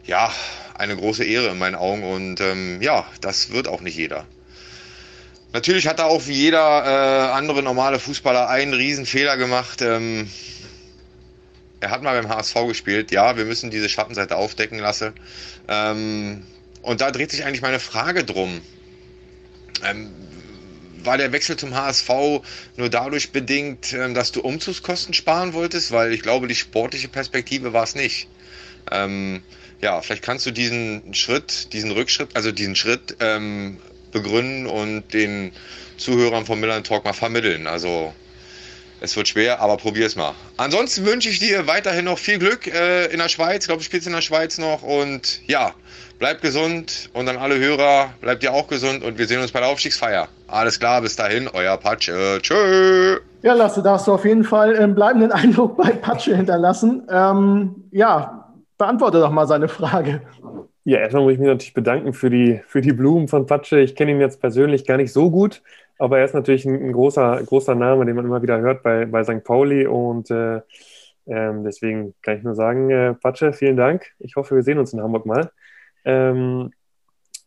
S6: ja, eine große Ehre in meinen Augen. Und ähm, ja, das wird auch nicht jeder. Natürlich hat er auch wie jeder äh, andere normale Fußballer einen Riesenfehler gemacht. Ähm, er hat mal beim HSV gespielt. Ja, wir müssen diese Schattenseite aufdecken lassen. Ähm, und da dreht sich eigentlich meine Frage drum. Ähm, war der Wechsel zum HSV nur dadurch bedingt, ähm, dass du Umzugskosten sparen wolltest? Weil ich glaube, die sportliche Perspektive war es nicht. Ähm, ja, vielleicht kannst du diesen Schritt, diesen Rückschritt, also diesen Schritt ähm, begründen und den Zuhörern von Milan Talk mal vermitteln. Also Es wird schwer, aber probier's mal. Ansonsten wünsche ich dir weiterhin noch viel Glück äh, in der Schweiz. Ich glaube, du spielst in der Schweiz noch. Und ja, bleib gesund. Und an alle Hörer, bleibt ihr auch gesund. Und wir sehen uns bei der Aufstiegsfeier. Alles klar, bis dahin, euer Patsche. Tschö.
S2: Ja, Lasse, da hast du auf jeden Fall einen bleibenden Eindruck bei Patsche hinterlassen. Ähm, ja, beantworte doch mal seine Frage.
S5: Ja, erstmal muss ich mich natürlich bedanken für die, für die Blumen von Patsche. Ich kenne ihn jetzt persönlich gar nicht so gut. Aber er ist natürlich ein, großer, großer Name, den man immer wieder hört bei, bei St. Pauli. Und äh, ähm, deswegen kann ich nur sagen, äh, Patsche, vielen Dank. Ich hoffe, wir sehen uns in Hamburg mal. Ähm,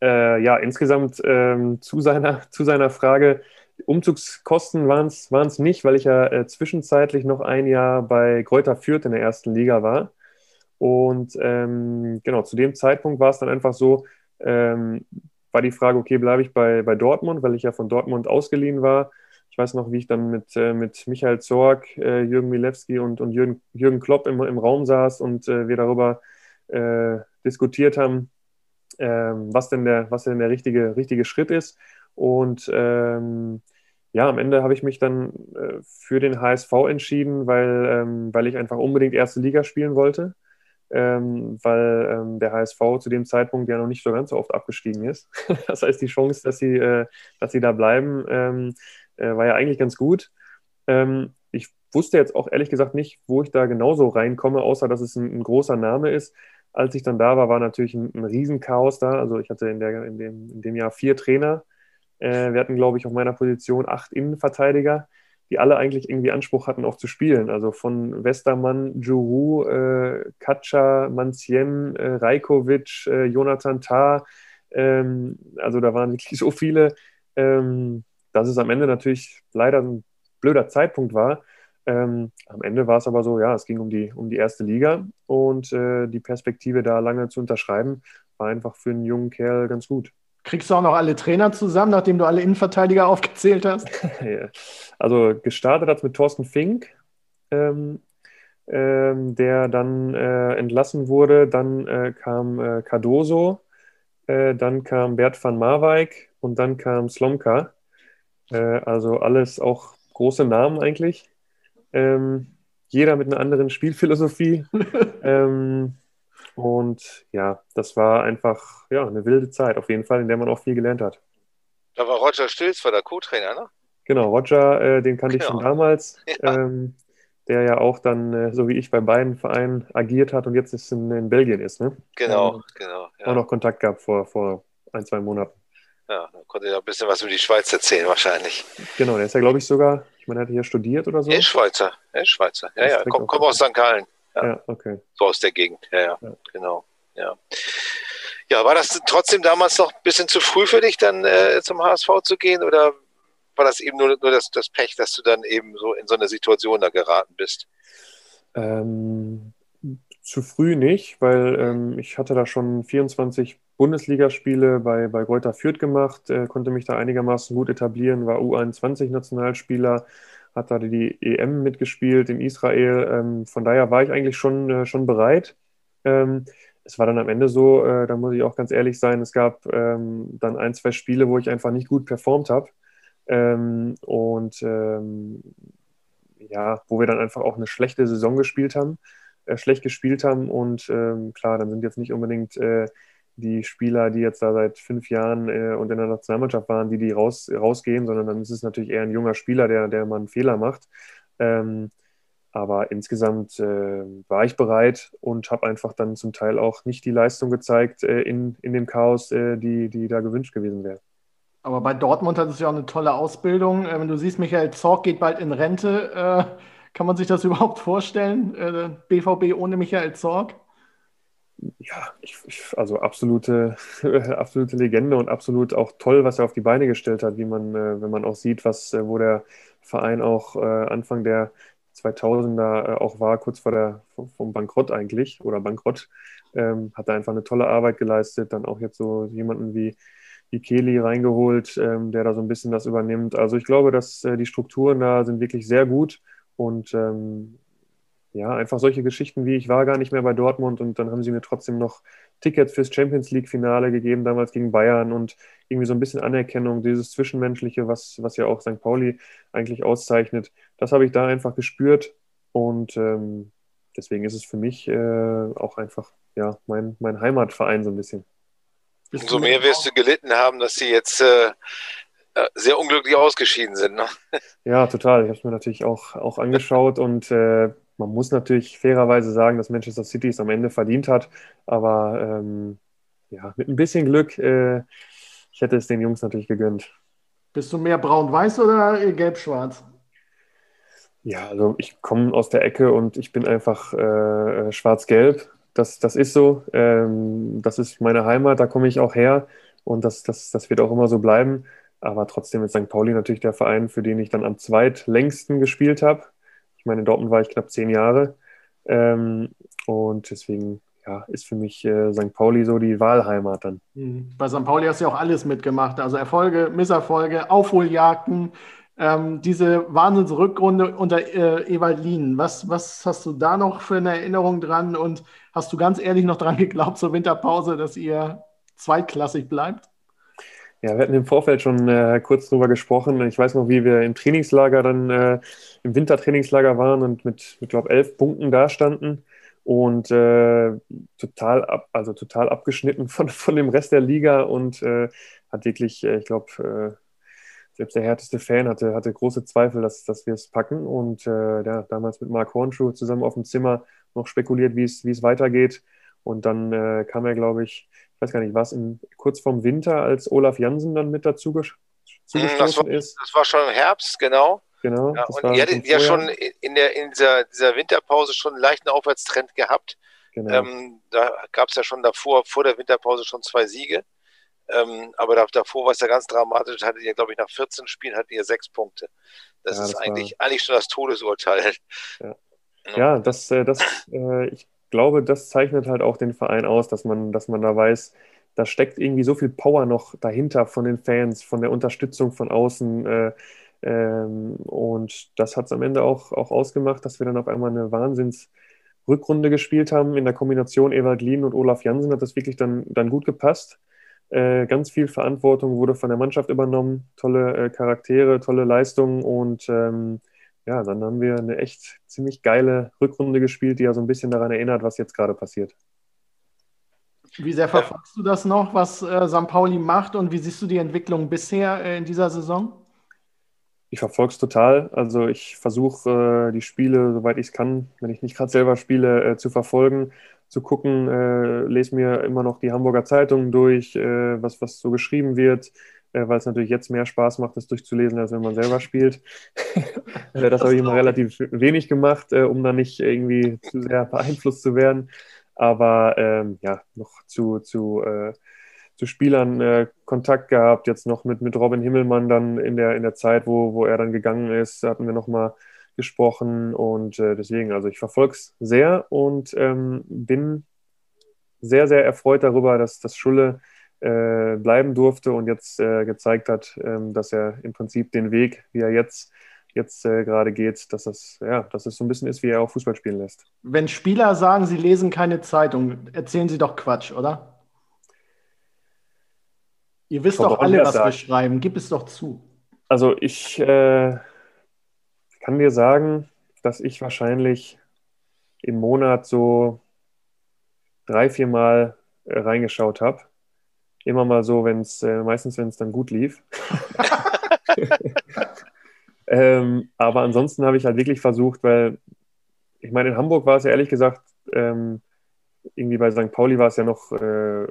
S5: äh, ja, insgesamt ähm, zu, seiner, zu seiner Frage, Umzugskosten waren es nicht, weil ich ja äh, zwischenzeitlich noch ein Jahr bei Kräuter Fürth in der ersten Liga war. Und ähm, genau, zu dem Zeitpunkt war es dann einfach so, ähm, war die Frage, okay, bleibe ich bei, bei Dortmund, weil ich ja von Dortmund ausgeliehen war. Ich weiß noch, wie ich dann mit, äh, mit Michael Zorg, äh, Jürgen Milewski und, und Jürgen, Jürgen Klopp im, im Raum saß und äh, wir darüber äh, diskutiert haben, ähm, was denn der, was denn der richtige, richtige Schritt ist. Und ähm, ja, am Ende habe ich mich dann äh, für den HSV entschieden, weil, ähm, weil ich einfach unbedingt erste Liga spielen wollte ähm, weil ähm, der HSV zu dem Zeitpunkt ja noch nicht so ganz so oft abgestiegen ist. das heißt, die Chance, dass sie, äh, dass sie da bleiben, ähm, äh, war ja eigentlich ganz gut. Ähm, ich wusste jetzt auch ehrlich gesagt nicht, wo ich da genauso reinkomme, außer dass es ein, ein großer Name ist. Als ich dann da war, war natürlich ein, ein Riesenchaos da. Also ich hatte in, der, in, dem, in dem Jahr vier Trainer. Äh, wir hatten, glaube ich, auf meiner Position acht Innenverteidiger die alle eigentlich irgendwie Anspruch hatten, auch zu spielen. Also von Westermann, Juru, äh, Katscha, Mancien, äh, Rajkovic, äh, Jonathan Tah. Ähm, also da waren wirklich so viele, ähm, dass es am Ende natürlich leider ein blöder Zeitpunkt war. Ähm, am Ende war es aber so, ja, es ging um die, um die erste Liga und äh, die Perspektive da lange zu unterschreiben, war einfach für einen jungen Kerl ganz gut.
S2: Kriegst du auch noch alle Trainer zusammen, nachdem du alle Innenverteidiger aufgezählt hast?
S5: also gestartet hat es mit Thorsten Fink, ähm, ähm, der dann äh, entlassen wurde. Dann äh, kam äh, Cardoso, äh, dann kam Bert van Marwijk und dann kam Slomka. Äh, also alles auch große Namen eigentlich. Ähm, jeder mit einer anderen Spielphilosophie. ähm, und ja, das war einfach ja, eine wilde Zeit auf jeden Fall, in der man auch viel gelernt hat.
S3: Da war Roger Stilz, war der Co-Trainer, ne?
S5: Genau, Roger, äh, den kannte genau. ich schon damals, ja. ähm, der ja auch dann, äh, so wie ich, bei beiden Vereinen agiert hat und jetzt ist in, in Belgien ist, ne?
S3: Genau, ähm, genau.
S5: Ja. Auch noch Kontakt gehabt vor, vor ein, zwei Monaten.
S3: Ja, da konnte er ein bisschen was über die Schweiz erzählen, wahrscheinlich.
S5: Genau, der ist ja, glaube ich, sogar, ich meine, er hat hier studiert oder so.
S3: Er ist Schweizer, er ist Schweizer. Ja, das ja, kommt komm aus St. Gallen.
S5: Ja. ja, okay.
S3: So aus der Gegend, ja, ja, ja. genau. Ja. ja, war das trotzdem damals noch ein bisschen zu früh für dich, dann äh, zum HSV zu gehen oder war das eben nur, nur das, das Pech, dass du dann eben so in so eine Situation da geraten bist?
S5: Ähm, zu früh nicht, weil ähm, ich hatte da schon 24 Bundesligaspiele bei, bei Reuter Fürth gemacht, äh, konnte mich da einigermaßen gut etablieren, war U21-Nationalspieler, hat da die EM mitgespielt in Israel. Ähm, von daher war ich eigentlich schon, äh, schon bereit. Ähm, es war dann am Ende so, äh, da muss ich auch ganz ehrlich sein, es gab ähm, dann ein, zwei Spiele, wo ich einfach nicht gut performt habe. Ähm, und ähm, ja, wo wir dann einfach auch eine schlechte Saison gespielt haben, äh, schlecht gespielt haben. Und ähm, klar, dann sind jetzt nicht unbedingt äh, die Spieler, die jetzt da seit fünf Jahren äh, und in der Nationalmannschaft waren, die die raus, rausgehen, sondern dann ist es natürlich eher ein junger Spieler, der, der mal einen Fehler macht. Ähm, aber insgesamt äh, war ich bereit und habe einfach dann zum Teil auch nicht die Leistung gezeigt äh, in, in dem Chaos, äh, die, die da gewünscht gewesen wäre.
S2: Aber bei Dortmund hat es ja auch eine tolle Ausbildung. Wenn du siehst, Michael Zorg geht bald in Rente, äh, kann man sich das überhaupt vorstellen? BVB äh, ohne Michael Zorg?
S5: Ja, ich, ich, also absolute, absolute Legende und absolut auch toll, was er auf die Beine gestellt hat, wie man, äh, wenn man auch sieht, was, äh, wo der Verein auch äh, Anfang der 2000er äh, auch war, kurz vor der, vom Bankrott eigentlich oder Bankrott, ähm, hat er einfach eine tolle Arbeit geleistet, dann auch jetzt so jemanden wie, wie Kelly reingeholt, ähm, der da so ein bisschen das übernimmt. Also ich glaube, dass äh, die Strukturen da sind wirklich sehr gut und ähm, ja, einfach solche Geschichten wie, ich war gar nicht mehr bei Dortmund und dann haben sie mir trotzdem noch Tickets fürs Champions League-Finale gegeben, damals gegen Bayern und irgendwie so ein bisschen Anerkennung, dieses Zwischenmenschliche, was, was ja auch St. Pauli eigentlich auszeichnet. Das habe ich da einfach gespürt und ähm, deswegen ist es für mich äh, auch einfach ja, mein, mein Heimatverein so ein bisschen.
S3: Umso mehr wirst du gelitten haben, dass sie jetzt äh sehr unglücklich ausgeschieden sind. Ne?
S5: Ja, total. Ich habe es mir natürlich auch, auch angeschaut und äh, man muss natürlich fairerweise sagen, dass Manchester City es am Ende verdient hat, aber ähm, ja, mit ein bisschen Glück, äh, ich hätte es den Jungs natürlich gegönnt.
S2: Bist du mehr braun-weiß oder gelb-schwarz?
S5: Ja, also ich komme aus der Ecke und ich bin einfach äh, schwarz-gelb. Das, das ist so. Ähm, das ist meine Heimat, da komme ich auch her und das, das, das wird auch immer so bleiben. Aber trotzdem ist St. Pauli natürlich der Verein, für den ich dann am zweitlängsten gespielt habe. Ich meine, in Dortmund war ich knapp zehn Jahre. Ähm, und deswegen ja, ist für mich äh, St. Pauli so die Wahlheimat dann.
S2: Mhm. Bei St. Pauli hast du ja auch alles mitgemacht. Also Erfolge, Misserfolge, Aufholjagden, ähm, diese Wahnsinnsrückrunde unter äh, Ewald Lien. Was, was hast du da noch für eine Erinnerung dran? Und hast du ganz ehrlich noch dran geglaubt zur Winterpause, dass ihr zweitklassig bleibt?
S5: Ja, wir hatten im Vorfeld schon äh, kurz drüber gesprochen. Ich weiß noch, wie wir im Trainingslager dann, äh, im Wintertrainingslager waren und mit, mit glaube elf Punkten dastanden und äh, total ab, also total abgeschnitten von, von dem Rest der Liga und äh, hat wirklich, äh, ich glaube, äh, selbst der härteste Fan hatte, hatte große Zweifel, dass, dass wir es packen. Und ja, damals mit Mark Hornschuh zusammen auf dem Zimmer noch spekuliert, wie es, wie es weitergeht. Und dann kam er, glaube ich, ich weiß gar nicht, was, in, kurz vorm Winter, als Olaf Jansen dann mit dazu zugestoßen
S3: das war,
S5: ist.
S3: Das war schon im Herbst, genau.
S5: Genau.
S3: Ja, und ihr hattet ja schon in, der, in dieser, dieser Winterpause schon einen leichten Aufwärtstrend gehabt. Genau. Ähm, da gab es ja schon davor, vor der Winterpause schon zwei Siege. Ähm, aber davor war es ja ganz dramatisch. Hattet ihr, glaube ich, nach 14 Spielen hattet ihr sechs Punkte. Das ja, ist das eigentlich, war... eigentlich schon das Todesurteil.
S5: Ja, ja das, äh, das äh, ich glaube, das zeichnet halt auch den Verein aus, dass man, dass man da weiß, da steckt irgendwie so viel Power noch dahinter von den Fans, von der Unterstützung von außen. Äh, ähm, und das hat es am Ende auch, auch ausgemacht, dass wir dann auf einmal eine Wahnsinns-Rückrunde gespielt haben. In der Kombination Ewald Lien und Olaf Jansen hat das wirklich dann, dann gut gepasst. Äh, ganz viel Verantwortung wurde von der Mannschaft übernommen, tolle äh, Charaktere, tolle Leistungen und ähm, ja, dann haben wir eine echt ziemlich geile Rückrunde gespielt, die ja so ein bisschen daran erinnert, was jetzt gerade passiert.
S2: Wie sehr verfolgst du das noch, was äh, St. Pauli macht und wie siehst du die Entwicklung bisher äh, in dieser Saison?
S5: Ich verfolge es total. Also ich versuche äh, die Spiele, soweit ich es kann, wenn ich nicht gerade selber spiele, äh, zu verfolgen, zu gucken. Äh, lese mir immer noch die Hamburger Zeitungen durch, äh, was, was so geschrieben wird äh, weil es natürlich jetzt mehr Spaß macht, das durchzulesen, als wenn man selber spielt. das, das habe ich immer relativ wenig gemacht, äh, um dann nicht irgendwie zu sehr beeinflusst zu werden. Aber ähm, ja, noch zu, zu, äh, zu Spielern äh, Kontakt gehabt, jetzt noch mit, mit Robin Himmelmann dann in der, in der Zeit, wo, wo er dann gegangen ist, hatten wir nochmal gesprochen und äh, deswegen, also ich verfolge es sehr und ähm, bin sehr, sehr erfreut darüber, dass das Schulle äh, bleiben durfte und jetzt äh, gezeigt hat, ähm, dass er im Prinzip den Weg, wie er jetzt, jetzt äh, gerade geht, dass das, ja, dass es so ein bisschen ist, wie er auch Fußball spielen lässt.
S2: Wenn Spieler sagen, sie lesen keine Zeitung, erzählen sie doch Quatsch, oder? Ihr wisst Kommt doch alle, was sagt. wir schreiben. Gib es doch zu.
S5: Also ich äh, kann dir sagen, dass ich wahrscheinlich im Monat so drei, vier Mal äh, reingeschaut habe immer mal so, wenn es, äh, meistens wenn es dann gut lief. ähm, aber ansonsten habe ich halt wirklich versucht, weil ich meine, in Hamburg war es ja ehrlich gesagt, ähm, irgendwie bei St. Pauli war es ja noch, äh,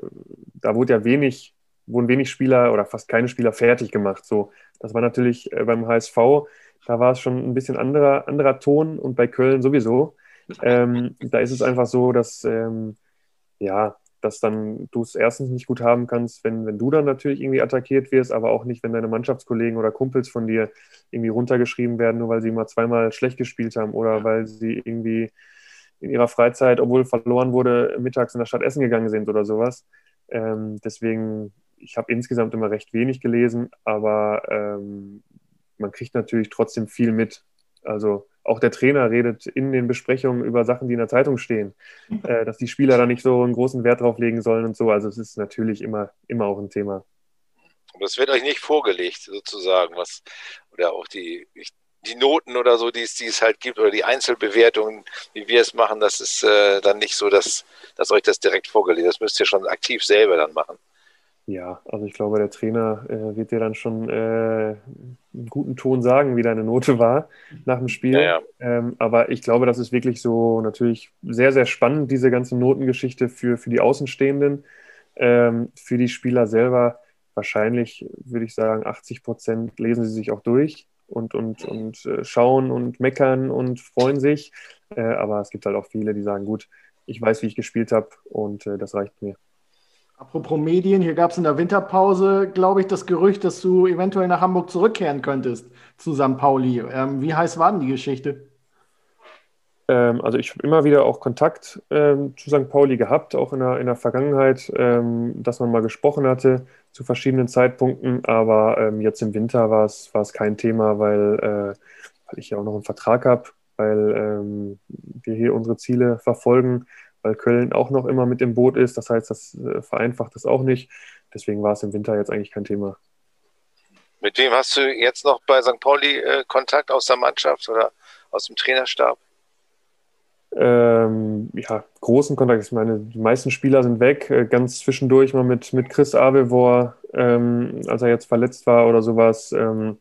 S5: da wurde ja wenig, wurden wenig Spieler oder fast keine Spieler fertig gemacht. So, das war natürlich äh, beim HSV, da war es schon ein bisschen anderer, anderer Ton und bei Köln sowieso. Ähm, da ist es einfach so, dass ähm, ja, dass dann du es erstens nicht gut haben kannst, wenn, wenn du dann natürlich irgendwie attackiert wirst, aber auch nicht, wenn deine Mannschaftskollegen oder Kumpels von dir irgendwie runtergeschrieben werden, nur weil sie mal zweimal schlecht gespielt haben oder weil sie irgendwie in ihrer Freizeit, obwohl verloren wurde, mittags in der Stadt essen gegangen sind oder sowas. Ähm, deswegen, ich habe insgesamt immer recht wenig gelesen, aber ähm, man kriegt natürlich trotzdem viel mit. Also auch der Trainer redet in den Besprechungen über Sachen, die in der Zeitung stehen, äh, dass die Spieler da nicht so einen großen Wert drauf legen sollen und so. Also es ist natürlich immer, immer auch ein Thema.
S3: Aber es wird euch nicht vorgelegt, sozusagen, was, oder auch die, die Noten oder so, die es, die es halt gibt, oder die Einzelbewertungen, wie wir es machen, das ist äh, dann nicht so, dass, dass euch das direkt vorgelegt wird. Das müsst ihr schon aktiv selber dann machen.
S5: Ja, also ich glaube, der Trainer äh, wird dir dann schon äh, einen guten Ton sagen, wie deine Note war nach dem Spiel. Ja, ja. Ähm, aber ich glaube, das ist wirklich so natürlich sehr, sehr spannend, diese ganze Notengeschichte für, für die Außenstehenden. Ähm, für die Spieler selber wahrscheinlich, würde ich sagen, 80 Prozent lesen sie sich auch durch und, und, und äh, schauen und meckern und freuen sich. Äh, aber es gibt halt auch viele, die sagen, gut, ich weiß, wie ich gespielt habe und äh, das reicht mir.
S2: Apropos Medien, hier gab es in der Winterpause, glaube ich, das Gerücht, dass du eventuell nach Hamburg zurückkehren könntest zu St. Pauli. Ähm, wie heiß war denn die Geschichte?
S5: Ähm, also ich habe immer wieder auch Kontakt ähm, zu St. Pauli gehabt, auch in der, in der Vergangenheit, ähm, dass man mal gesprochen hatte zu verschiedenen Zeitpunkten. Aber ähm, jetzt im Winter war es kein Thema, weil, äh, weil ich ja auch noch einen Vertrag habe, weil ähm, wir hier unsere Ziele verfolgen weil Köln auch noch immer mit im Boot ist. Das heißt, das äh, vereinfacht es auch nicht. Deswegen war es im Winter jetzt eigentlich kein Thema.
S3: Mit wem hast du jetzt noch bei St. Pauli äh, Kontakt aus der Mannschaft oder aus dem Trainerstab?
S5: Ähm, ja, großen Kontakt. Ich meine, die meisten Spieler sind weg. Äh, ganz zwischendurch mal mit, mit Chris Avevor, ähm, als er jetzt verletzt war oder sowas. Ähm,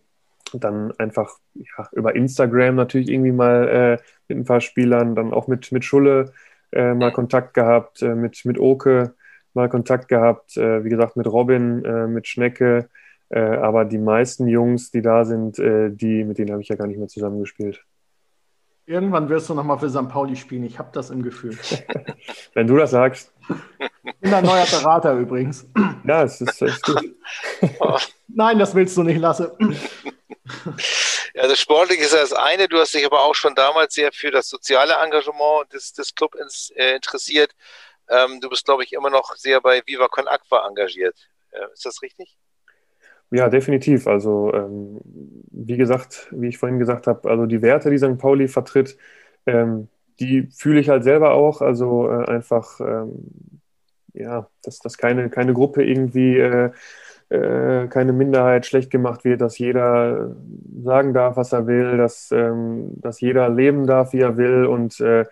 S5: dann einfach ja, über Instagram natürlich irgendwie mal äh, mit ein paar Spielern, dann auch mit, mit Schulle äh, mal Kontakt gehabt, äh, mit, mit Oke mal Kontakt gehabt, äh, wie gesagt, mit Robin, äh, mit Schnecke. Äh, aber die meisten Jungs, die da sind, die, mit denen habe ich ja gar nicht mehr zusammengespielt.
S2: Irgendwann wirst du nochmal für St. Pauli spielen. Ich habe das im Gefühl.
S5: Wenn du das sagst.
S2: Ich bin ein neuer Berater übrigens.
S5: Ja, es ist, es ist gut.
S2: Nein, das willst du nicht, Lasse.
S3: Also sportlich ist das eine, du hast dich aber auch schon damals sehr für das soziale Engagement des, des Clubs äh, interessiert. Ähm, du bist, glaube ich, immer noch sehr bei Viva Con Aqua engagiert. Äh, ist das richtig?
S5: Ja, definitiv. Also ähm, wie gesagt, wie ich vorhin gesagt habe, also die Werte, die St. Pauli vertritt, ähm, die fühle ich halt selber auch. Also äh, einfach, ähm, ja, dass, dass keine, keine Gruppe irgendwie äh, keine Minderheit schlecht gemacht wird, dass jeder sagen darf, was er will, dass, ähm, dass jeder leben darf, wie er will und äh,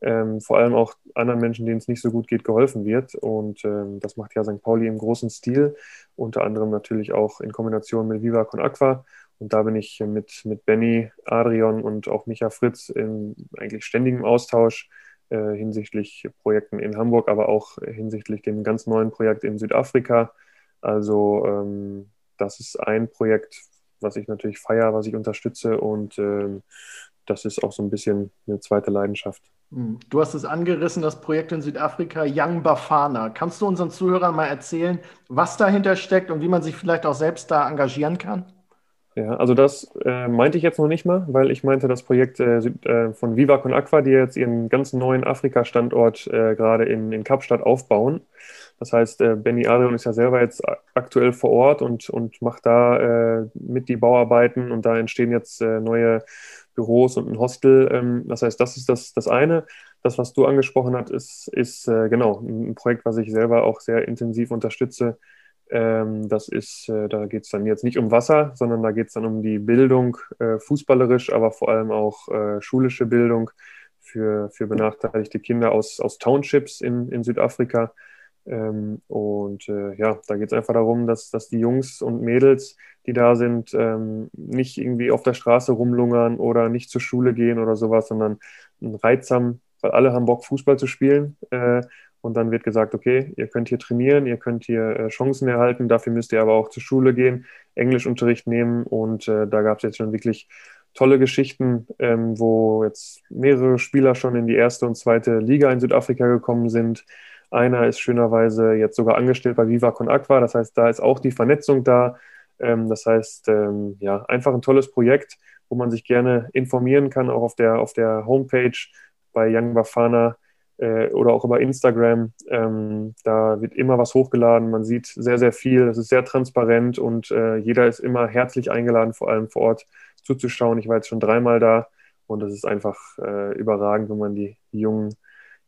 S5: ähm, vor allem auch anderen Menschen, denen es nicht so gut geht, geholfen wird. Und ähm, das macht ja St. Pauli im großen Stil, unter anderem natürlich auch in Kombination mit Viva Con Aqua. Und da bin ich mit, mit Benny, Adrian und auch Micha Fritz in eigentlich ständigem Austausch äh, hinsichtlich Projekten in Hamburg, aber auch hinsichtlich dem ganz neuen Projekt in Südafrika also ähm, das ist ein Projekt, was ich natürlich feiere, was ich unterstütze und ähm, das ist auch so ein bisschen eine zweite Leidenschaft.
S2: Hm. Du hast es angerissen, das Projekt in Südafrika, Young Bafana. Kannst du unseren Zuhörern mal erzählen, was dahinter steckt und wie man sich vielleicht auch selbst da engagieren kann?
S5: Ja, also das äh, meinte ich jetzt noch nicht mal, weil ich meinte das Projekt äh, äh von Viva Con Aqua, die jetzt ihren ganz neuen Afrika-Standort äh, gerade in, in Kapstadt aufbauen. Das heißt, äh, Benny Adrian ist ja selber jetzt aktuell vor Ort und, und macht da äh, mit die Bauarbeiten und da entstehen jetzt äh, neue Büros und ein Hostel. Ähm, das heißt, das ist das, das eine. Das, was du angesprochen hast, ist, ist äh, genau ein Projekt, was ich selber auch sehr intensiv unterstütze. Ähm, das ist, äh, da geht es dann jetzt nicht um Wasser, sondern da geht es dann um die Bildung, äh, fußballerisch, aber vor allem auch schulische Bildung für, für benachteiligte Kinder aus, aus Townships in, in Südafrika. Ähm, und äh, ja, da geht es einfach darum, dass, dass die Jungs und Mädels, die da sind, ähm, nicht irgendwie auf der Straße rumlungern oder nicht zur Schule gehen oder sowas, sondern reizsam, weil alle haben Bock, Fußball zu spielen. Äh, und dann wird gesagt, okay, ihr könnt hier trainieren, ihr könnt hier äh, Chancen erhalten, dafür müsst ihr aber auch zur Schule gehen, Englischunterricht nehmen. Und äh, da gab es jetzt schon wirklich tolle Geschichten, ähm, wo jetzt mehrere Spieler schon in die erste und zweite Liga in Südafrika gekommen sind. Einer ist schönerweise jetzt sogar angestellt bei Viva Con Aqua. Das heißt, da ist auch die Vernetzung da. Ähm, das heißt, ähm, ja, einfach ein tolles Projekt, wo man sich gerne informieren kann, auch auf der, auf der Homepage bei Young Bafana äh, oder auch über Instagram. Ähm, da wird immer was hochgeladen. Man sieht sehr, sehr viel. Es ist sehr transparent und äh, jeder ist immer herzlich eingeladen, vor allem vor Ort zuzuschauen. Ich war jetzt schon dreimal da. Und es ist einfach äh, überragend, wenn man die jungen,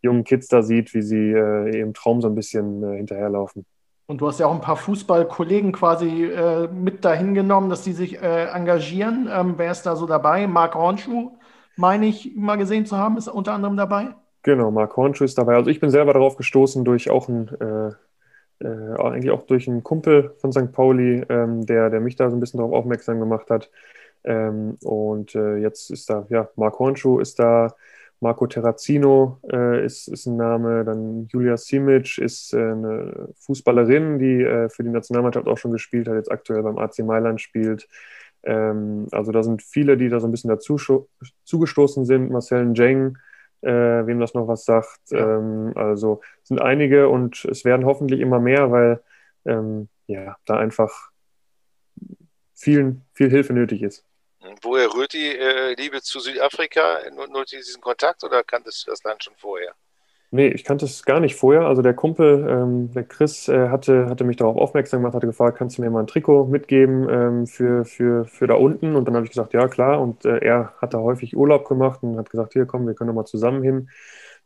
S5: jungen Kids da sieht, wie sie äh, ihrem Traum so ein bisschen äh, hinterherlaufen.
S2: Und du hast ja auch ein paar Fußballkollegen quasi äh, mit dahin genommen, dass die sich äh, engagieren. Ähm, wer ist da so dabei? Marc Hornschuh, meine ich mal gesehen zu haben, ist unter anderem dabei.
S5: Genau, Marc Hornschuh ist dabei. Also ich bin selber darauf gestoßen durch auch ein, äh, äh, eigentlich auch durch einen Kumpel von St. Pauli, ähm, der, der mich da so ein bisschen darauf aufmerksam gemacht hat. Ähm, und äh, jetzt ist da, ja, Marc Hornschuh ist da, Marco Terrazino äh, ist, ist ein Name, dann Julia Simic ist äh, eine Fußballerin, die äh, für die Nationalmannschaft auch schon gespielt hat, jetzt aktuell beim AC Mailand spielt. Ähm, also da sind viele, die da so ein bisschen dazu zugestoßen sind. Marcel Njeng, äh, wem das noch was sagt. Ähm, also sind einige und es werden hoffentlich immer mehr, weil ähm, ja, da einfach vielen, viel Hilfe nötig ist.
S3: Woher rührt die äh, Liebe zu Südafrika? Nur, nur diesen Kontakt oder kanntest du das Land schon vorher?
S5: Nee, ich kannte es gar nicht vorher. Also der Kumpel, ähm, der Chris, äh, hatte, hatte mich darauf aufmerksam gemacht, hatte gefragt, kannst du mir mal ein Trikot mitgeben ähm, für, für, für da unten? Und dann habe ich gesagt, ja klar. Und äh, er hat da häufig Urlaub gemacht und hat gesagt, hier komm, wir können doch mal zusammen hin.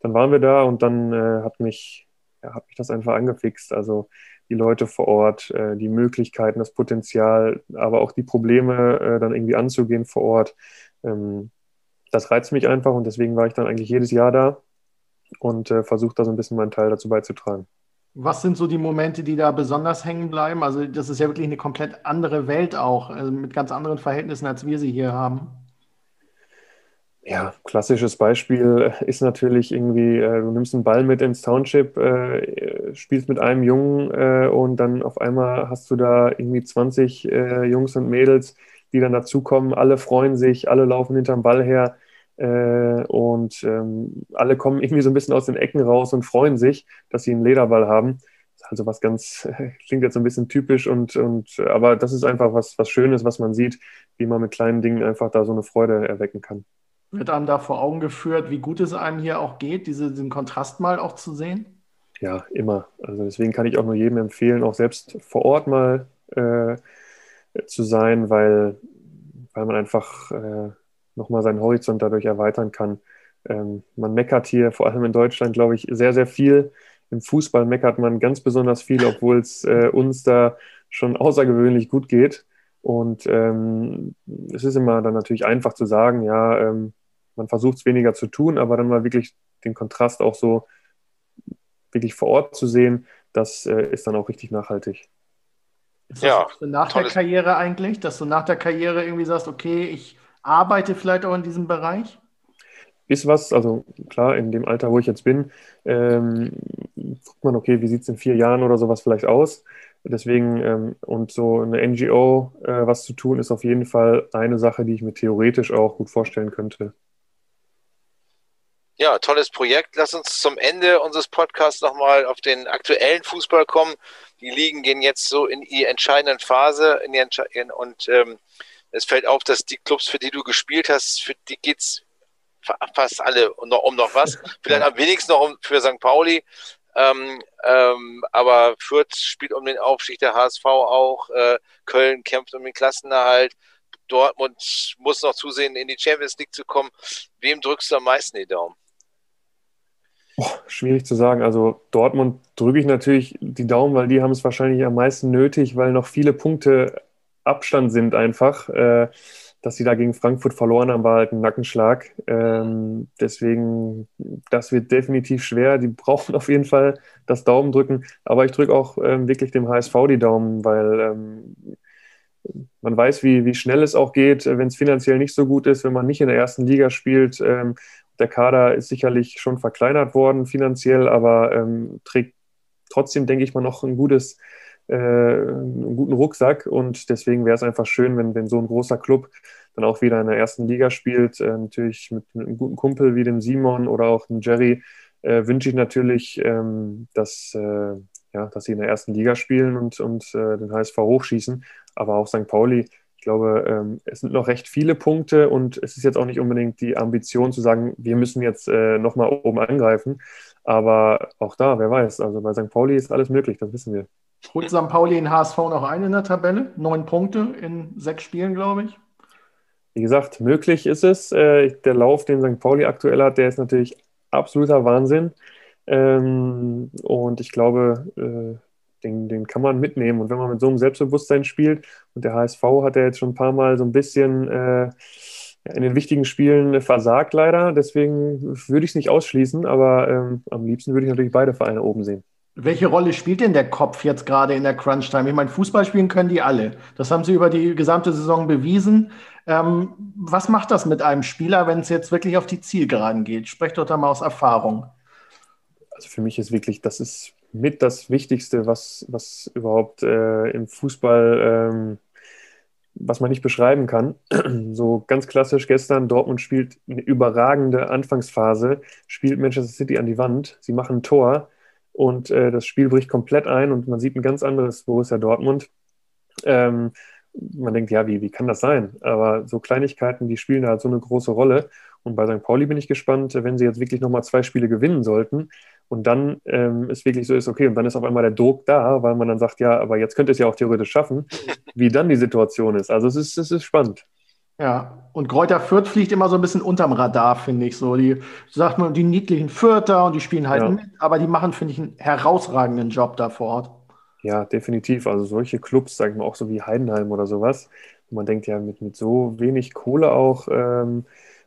S5: Dann waren wir da und dann äh, hat mich, ja, hat mich das einfach angefixt. Also die Leute vor Ort, äh, die Möglichkeiten, das Potenzial, aber auch die Probleme äh, dann irgendwie anzugehen vor Ort. Ähm, das reizt mich einfach und deswegen war ich dann eigentlich jedes Jahr da und äh, versuche da so ein bisschen meinen Teil dazu beizutragen.
S2: Was sind so die Momente, die da besonders hängen bleiben? Also das ist ja wirklich eine komplett andere Welt auch, also mit ganz anderen Verhältnissen, als wir sie hier haben.
S5: Ja, klassisches Beispiel ist natürlich irgendwie, äh, du nimmst einen Ball mit ins Township, äh, spielst mit einem Jungen äh, und dann auf einmal hast du da irgendwie 20 äh, Jungs und Mädels, die dann dazukommen. Alle freuen sich, alle laufen hinterm Ball her äh, und ähm, alle kommen irgendwie so ein bisschen aus den Ecken raus und freuen sich, dass sie einen Lederball haben. Das ist also was ganz, klingt jetzt ein bisschen typisch und, und aber das ist einfach was, was Schönes, was man sieht, wie man mit kleinen Dingen einfach da so eine Freude erwecken kann
S2: wird einem da vor Augen geführt, wie gut es einem hier auch geht, diese, diesen Kontrast mal auch zu sehen?
S5: Ja, immer. Also deswegen kann ich auch nur jedem empfehlen, auch selbst vor Ort mal äh, zu sein, weil, weil man einfach äh, nochmal seinen Horizont dadurch erweitern kann. Ähm, man meckert hier, vor allem in Deutschland, glaube ich, sehr, sehr viel. Im Fußball meckert man ganz besonders viel, obwohl es äh, uns da schon außergewöhnlich gut geht. Und ähm, es ist immer dann natürlich einfach zu sagen, ja, ähm, man versucht es weniger zu tun, aber dann mal wirklich den Kontrast auch so wirklich vor Ort zu sehen, das äh, ist dann auch richtig nachhaltig.
S2: Ist das ja, nach der Karriere eigentlich, dass du nach der Karriere irgendwie sagst, okay, ich arbeite vielleicht auch in diesem Bereich?
S5: Ist was, also klar, in dem Alter, wo ich jetzt bin, ähm, guckt man, okay, wie sieht es in vier Jahren oder sowas vielleicht aus? Deswegen, ähm, und so eine NGO äh, was zu tun, ist auf jeden Fall eine Sache, die ich mir theoretisch auch gut vorstellen könnte.
S3: Ja, tolles Projekt. Lass uns zum Ende unseres Podcasts nochmal auf den aktuellen Fußball kommen. Die Ligen gehen jetzt so in die entscheidenden Phase in die Entsche in, und ähm, es fällt auf, dass die Clubs, für die du gespielt hast, für die geht es fast alle um noch, um noch was. Vielleicht am wenigsten noch um, für St. Pauli. Ähm, ähm, aber Fürth spielt um den Aufstieg, der HSV auch. Äh, Köln kämpft um den Klassenerhalt. Dortmund muss noch zusehen, in die Champions League zu kommen. Wem drückst du am meisten die Daumen?
S5: Oh, schwierig zu sagen. Also Dortmund drücke ich natürlich die Daumen, weil die haben es wahrscheinlich am meisten nötig, weil noch viele Punkte Abstand sind einfach. Äh, dass sie da gegen Frankfurt verloren haben, war halt ein Nackenschlag. Ähm, deswegen, das wird definitiv schwer. Die brauchen auf jeden Fall das Daumen drücken. Aber ich drücke auch ähm, wirklich dem HSV die Daumen, weil ähm, man weiß, wie, wie schnell es auch geht, wenn es finanziell nicht so gut ist, wenn man nicht in der ersten Liga spielt. Der Kader ist sicherlich schon verkleinert worden finanziell, aber ähm, trägt trotzdem, denke ich mal, noch ein gutes, äh, einen guten Rucksack. Und deswegen wäre es einfach schön, wenn, wenn so ein großer Club dann auch wieder in der ersten Liga spielt. Äh, natürlich mit, mit, einem guten Kumpel wie dem Simon oder auch dem Jerry äh, wünsche ich natürlich, ähm, dass, äh, ja, dass sie in der ersten Liga spielen und, und äh, den HSV hochschießen. Aber auch St. Pauli glaube, ähm, es sind noch recht viele Punkte und es ist jetzt auch nicht unbedingt die Ambition zu sagen, wir müssen jetzt äh, nochmal oben angreifen. Aber auch da, wer weiß, also bei St. Pauli ist alles möglich, das wissen wir.
S2: Holt St. Pauli in HSV noch ein in der Tabelle? Neun Punkte in sechs Spielen, glaube ich.
S5: wie gesagt, möglich ist es. Äh, der Lauf, den St. Pauli aktuell hat, der ist natürlich absoluter Wahnsinn. Ähm, und ich glaube, äh, den, den kann man mitnehmen. Und wenn man mit so einem Selbstbewusstsein spielt, und der HSV hat ja jetzt schon ein paar Mal so ein bisschen äh, in den wichtigen Spielen versagt leider. Deswegen würde ich es nicht ausschließen, aber ähm, am liebsten würde ich natürlich beide Vereine oben sehen.
S2: Welche Rolle spielt denn der Kopf jetzt gerade in der Crunch-Time? Ich meine, Fußball spielen können die alle. Das haben sie über die gesamte Saison bewiesen. Ähm, was macht das mit einem Spieler, wenn es jetzt wirklich auf die Zielgeraden geht? Sprecht doch da mal aus Erfahrung.
S5: Also für mich ist wirklich, das ist mit das Wichtigste, was, was überhaupt äh, im Fußball, ähm, was man nicht beschreiben kann. so ganz klassisch gestern, Dortmund spielt eine überragende Anfangsphase, spielt Manchester City an die Wand, sie machen ein Tor und äh, das Spiel bricht komplett ein und man sieht ein ganz anderes Borussia Dortmund. Ähm, man denkt, ja, wie, wie kann das sein? Aber so Kleinigkeiten, die spielen da halt so eine große Rolle. Und bei St. Pauli bin ich gespannt, wenn sie jetzt wirklich nochmal zwei Spiele gewinnen sollten und dann ähm, es wirklich so ist, okay, und dann ist auf einmal der Druck da, weil man dann sagt, ja, aber jetzt könnte es ja auch theoretisch schaffen, wie dann die Situation ist. Also es ist, es ist spannend.
S2: Ja, und Kräuter Fürth fliegt immer so ein bisschen unterm Radar, finde ich so. Die, sagt man, die niedlichen Fürther und die spielen halt ja. mit, aber die machen, finde ich, einen herausragenden Job da vor Ort.
S5: Ja, definitiv. Also solche Clubs, sag ich mal, auch so wie Heidenheim oder sowas, wo man denkt, ja, mit, mit so wenig Kohle auch ähm,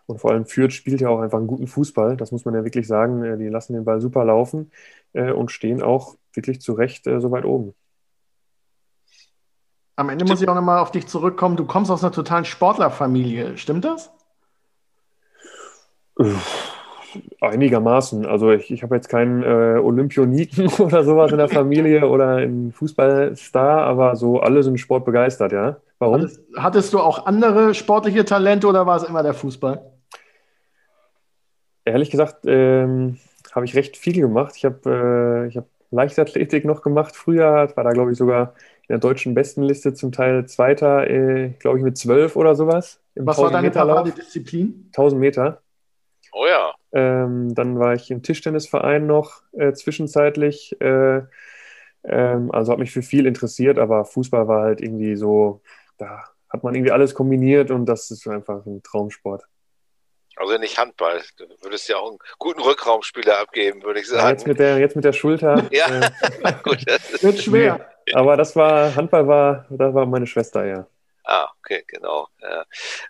S5: und vor allem Fürth spielt ja auch einfach einen guten Fußball, das muss man ja wirklich sagen. Äh, die lassen den Ball super laufen äh, und stehen auch wirklich zu Recht äh, so weit oben.
S2: Am Ende muss ich auch nochmal auf dich zurückkommen. Du kommst aus einer totalen Sportlerfamilie, stimmt das?
S5: Einigermaßen. Also ich, ich habe jetzt keinen äh, Olympioniken oder sowas in der Familie oder einen Fußballstar, aber so alle sind sportbegeistert, ja.
S2: Warum? Hattest, hattest, du auch andere sportliche Talente oder war es immer der Fußball?
S5: Ehrlich gesagt ähm, habe ich recht viel gemacht. Ich habe äh, hab Leichtathletik noch gemacht früher, war da glaube ich sogar in der deutschen Bestenliste zum Teil Zweiter, äh, glaube ich mit zwölf oder sowas.
S2: Was war deine Paradedisziplin?
S5: 1000 Meter.
S3: Oh ja.
S5: Ähm, dann war ich im Tischtennisverein noch äh, zwischenzeitlich. Äh, ähm, also habe mich für viel interessiert, aber Fußball war halt irgendwie so, da hat man irgendwie alles kombiniert und das ist einfach ein Traumsport.
S3: Also nicht Handball. Du würdest ja auch einen guten Rückraumspieler abgeben, würde ich sagen. Ja,
S5: jetzt, mit der, jetzt mit der Schulter.
S3: ja, äh, gut.
S2: Das wird schwer.
S5: Aber das war, Handball war, das war meine Schwester, ja.
S3: Ah, okay, genau. Ja.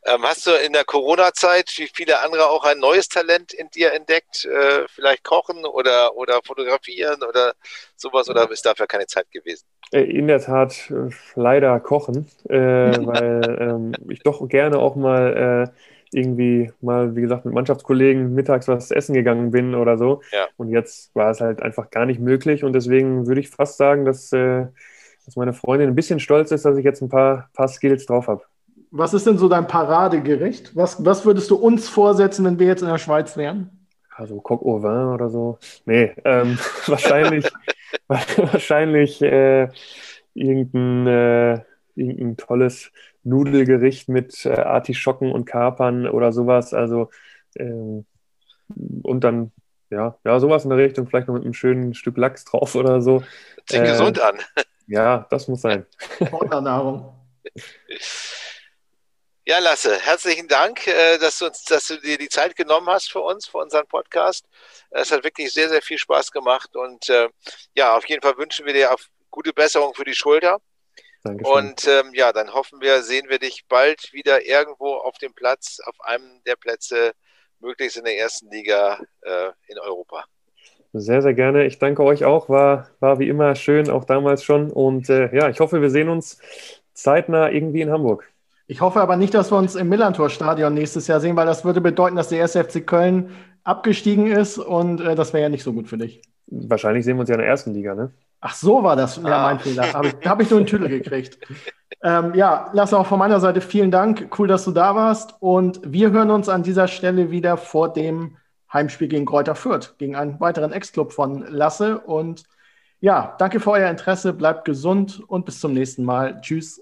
S3: Ähm, hast du in der Corona-Zeit, wie viele andere, auch ein neues Talent in dir entdeckt? Äh, vielleicht kochen oder, oder fotografieren oder sowas? Oder ist dafür keine Zeit gewesen?
S5: Äh, in der Tat äh, leider kochen, äh, weil ähm, ich doch gerne auch mal äh, irgendwie mal, wie gesagt, mit Mannschaftskollegen mittags was essen gegangen bin oder so. Ja. Und jetzt war es halt einfach gar nicht möglich. Und deswegen würde ich fast sagen, dass äh, dass meine Freundin ein bisschen stolz ist, dass ich jetzt ein paar, paar Skills drauf habe.
S2: Was ist denn so dein Paradegericht? Was, was würdest du uns vorsetzen, wenn wir jetzt in der Schweiz wären?
S5: Also Coq au vin oder so. Nee, ähm, wahrscheinlich, wahrscheinlich äh, irgendein, äh, irgendein tolles Nudelgericht mit äh, Artischocken und Kapern oder sowas. Also ähm, und dann ja, ja, sowas in der Richtung, vielleicht noch mit einem schönen Stück Lachs drauf oder so.
S3: Sieht äh, gesund an.
S5: Ja, das muss sein.
S2: Nahrung.
S3: Ja, Lasse, herzlichen Dank, äh, dass du, uns, dass du dir die Zeit genommen hast für uns, für unseren Podcast. Es hat wirklich sehr, sehr viel Spaß gemacht und äh, ja, auf jeden Fall wünschen wir dir auf gute Besserung für die Schulter. Dankeschön. Und ähm, ja, dann hoffen wir, sehen wir dich bald wieder irgendwo auf dem Platz, auf einem der Plätze, möglichst in der ersten Liga äh, in Europa.
S5: Sehr, sehr gerne. Ich danke euch auch. War, war wie immer schön, auch damals schon. Und äh, ja, ich hoffe, wir sehen uns zeitnah irgendwie in Hamburg.
S2: Ich hoffe aber nicht, dass wir uns im Millantor-Stadion nächstes Jahr sehen, weil das würde bedeuten, dass der SFC Köln abgestiegen ist und äh, das wäre ja nicht so gut für dich.
S5: Wahrscheinlich sehen wir uns ja in der ersten Liga, ne?
S2: Ach, so war das. Ja, mein ah. Fehler. Habe ich, hab ich nur einen Tüdel gekriegt. ähm, ja, Lasse, auch von meiner Seite vielen Dank. Cool, dass du da warst. Und wir hören uns an dieser Stelle wieder vor dem Heimspiel gegen Kräuter Fürth, gegen einen weiteren Ex-Club von Lasse. Und ja, danke für euer Interesse, bleibt gesund und bis zum nächsten Mal. Tschüss.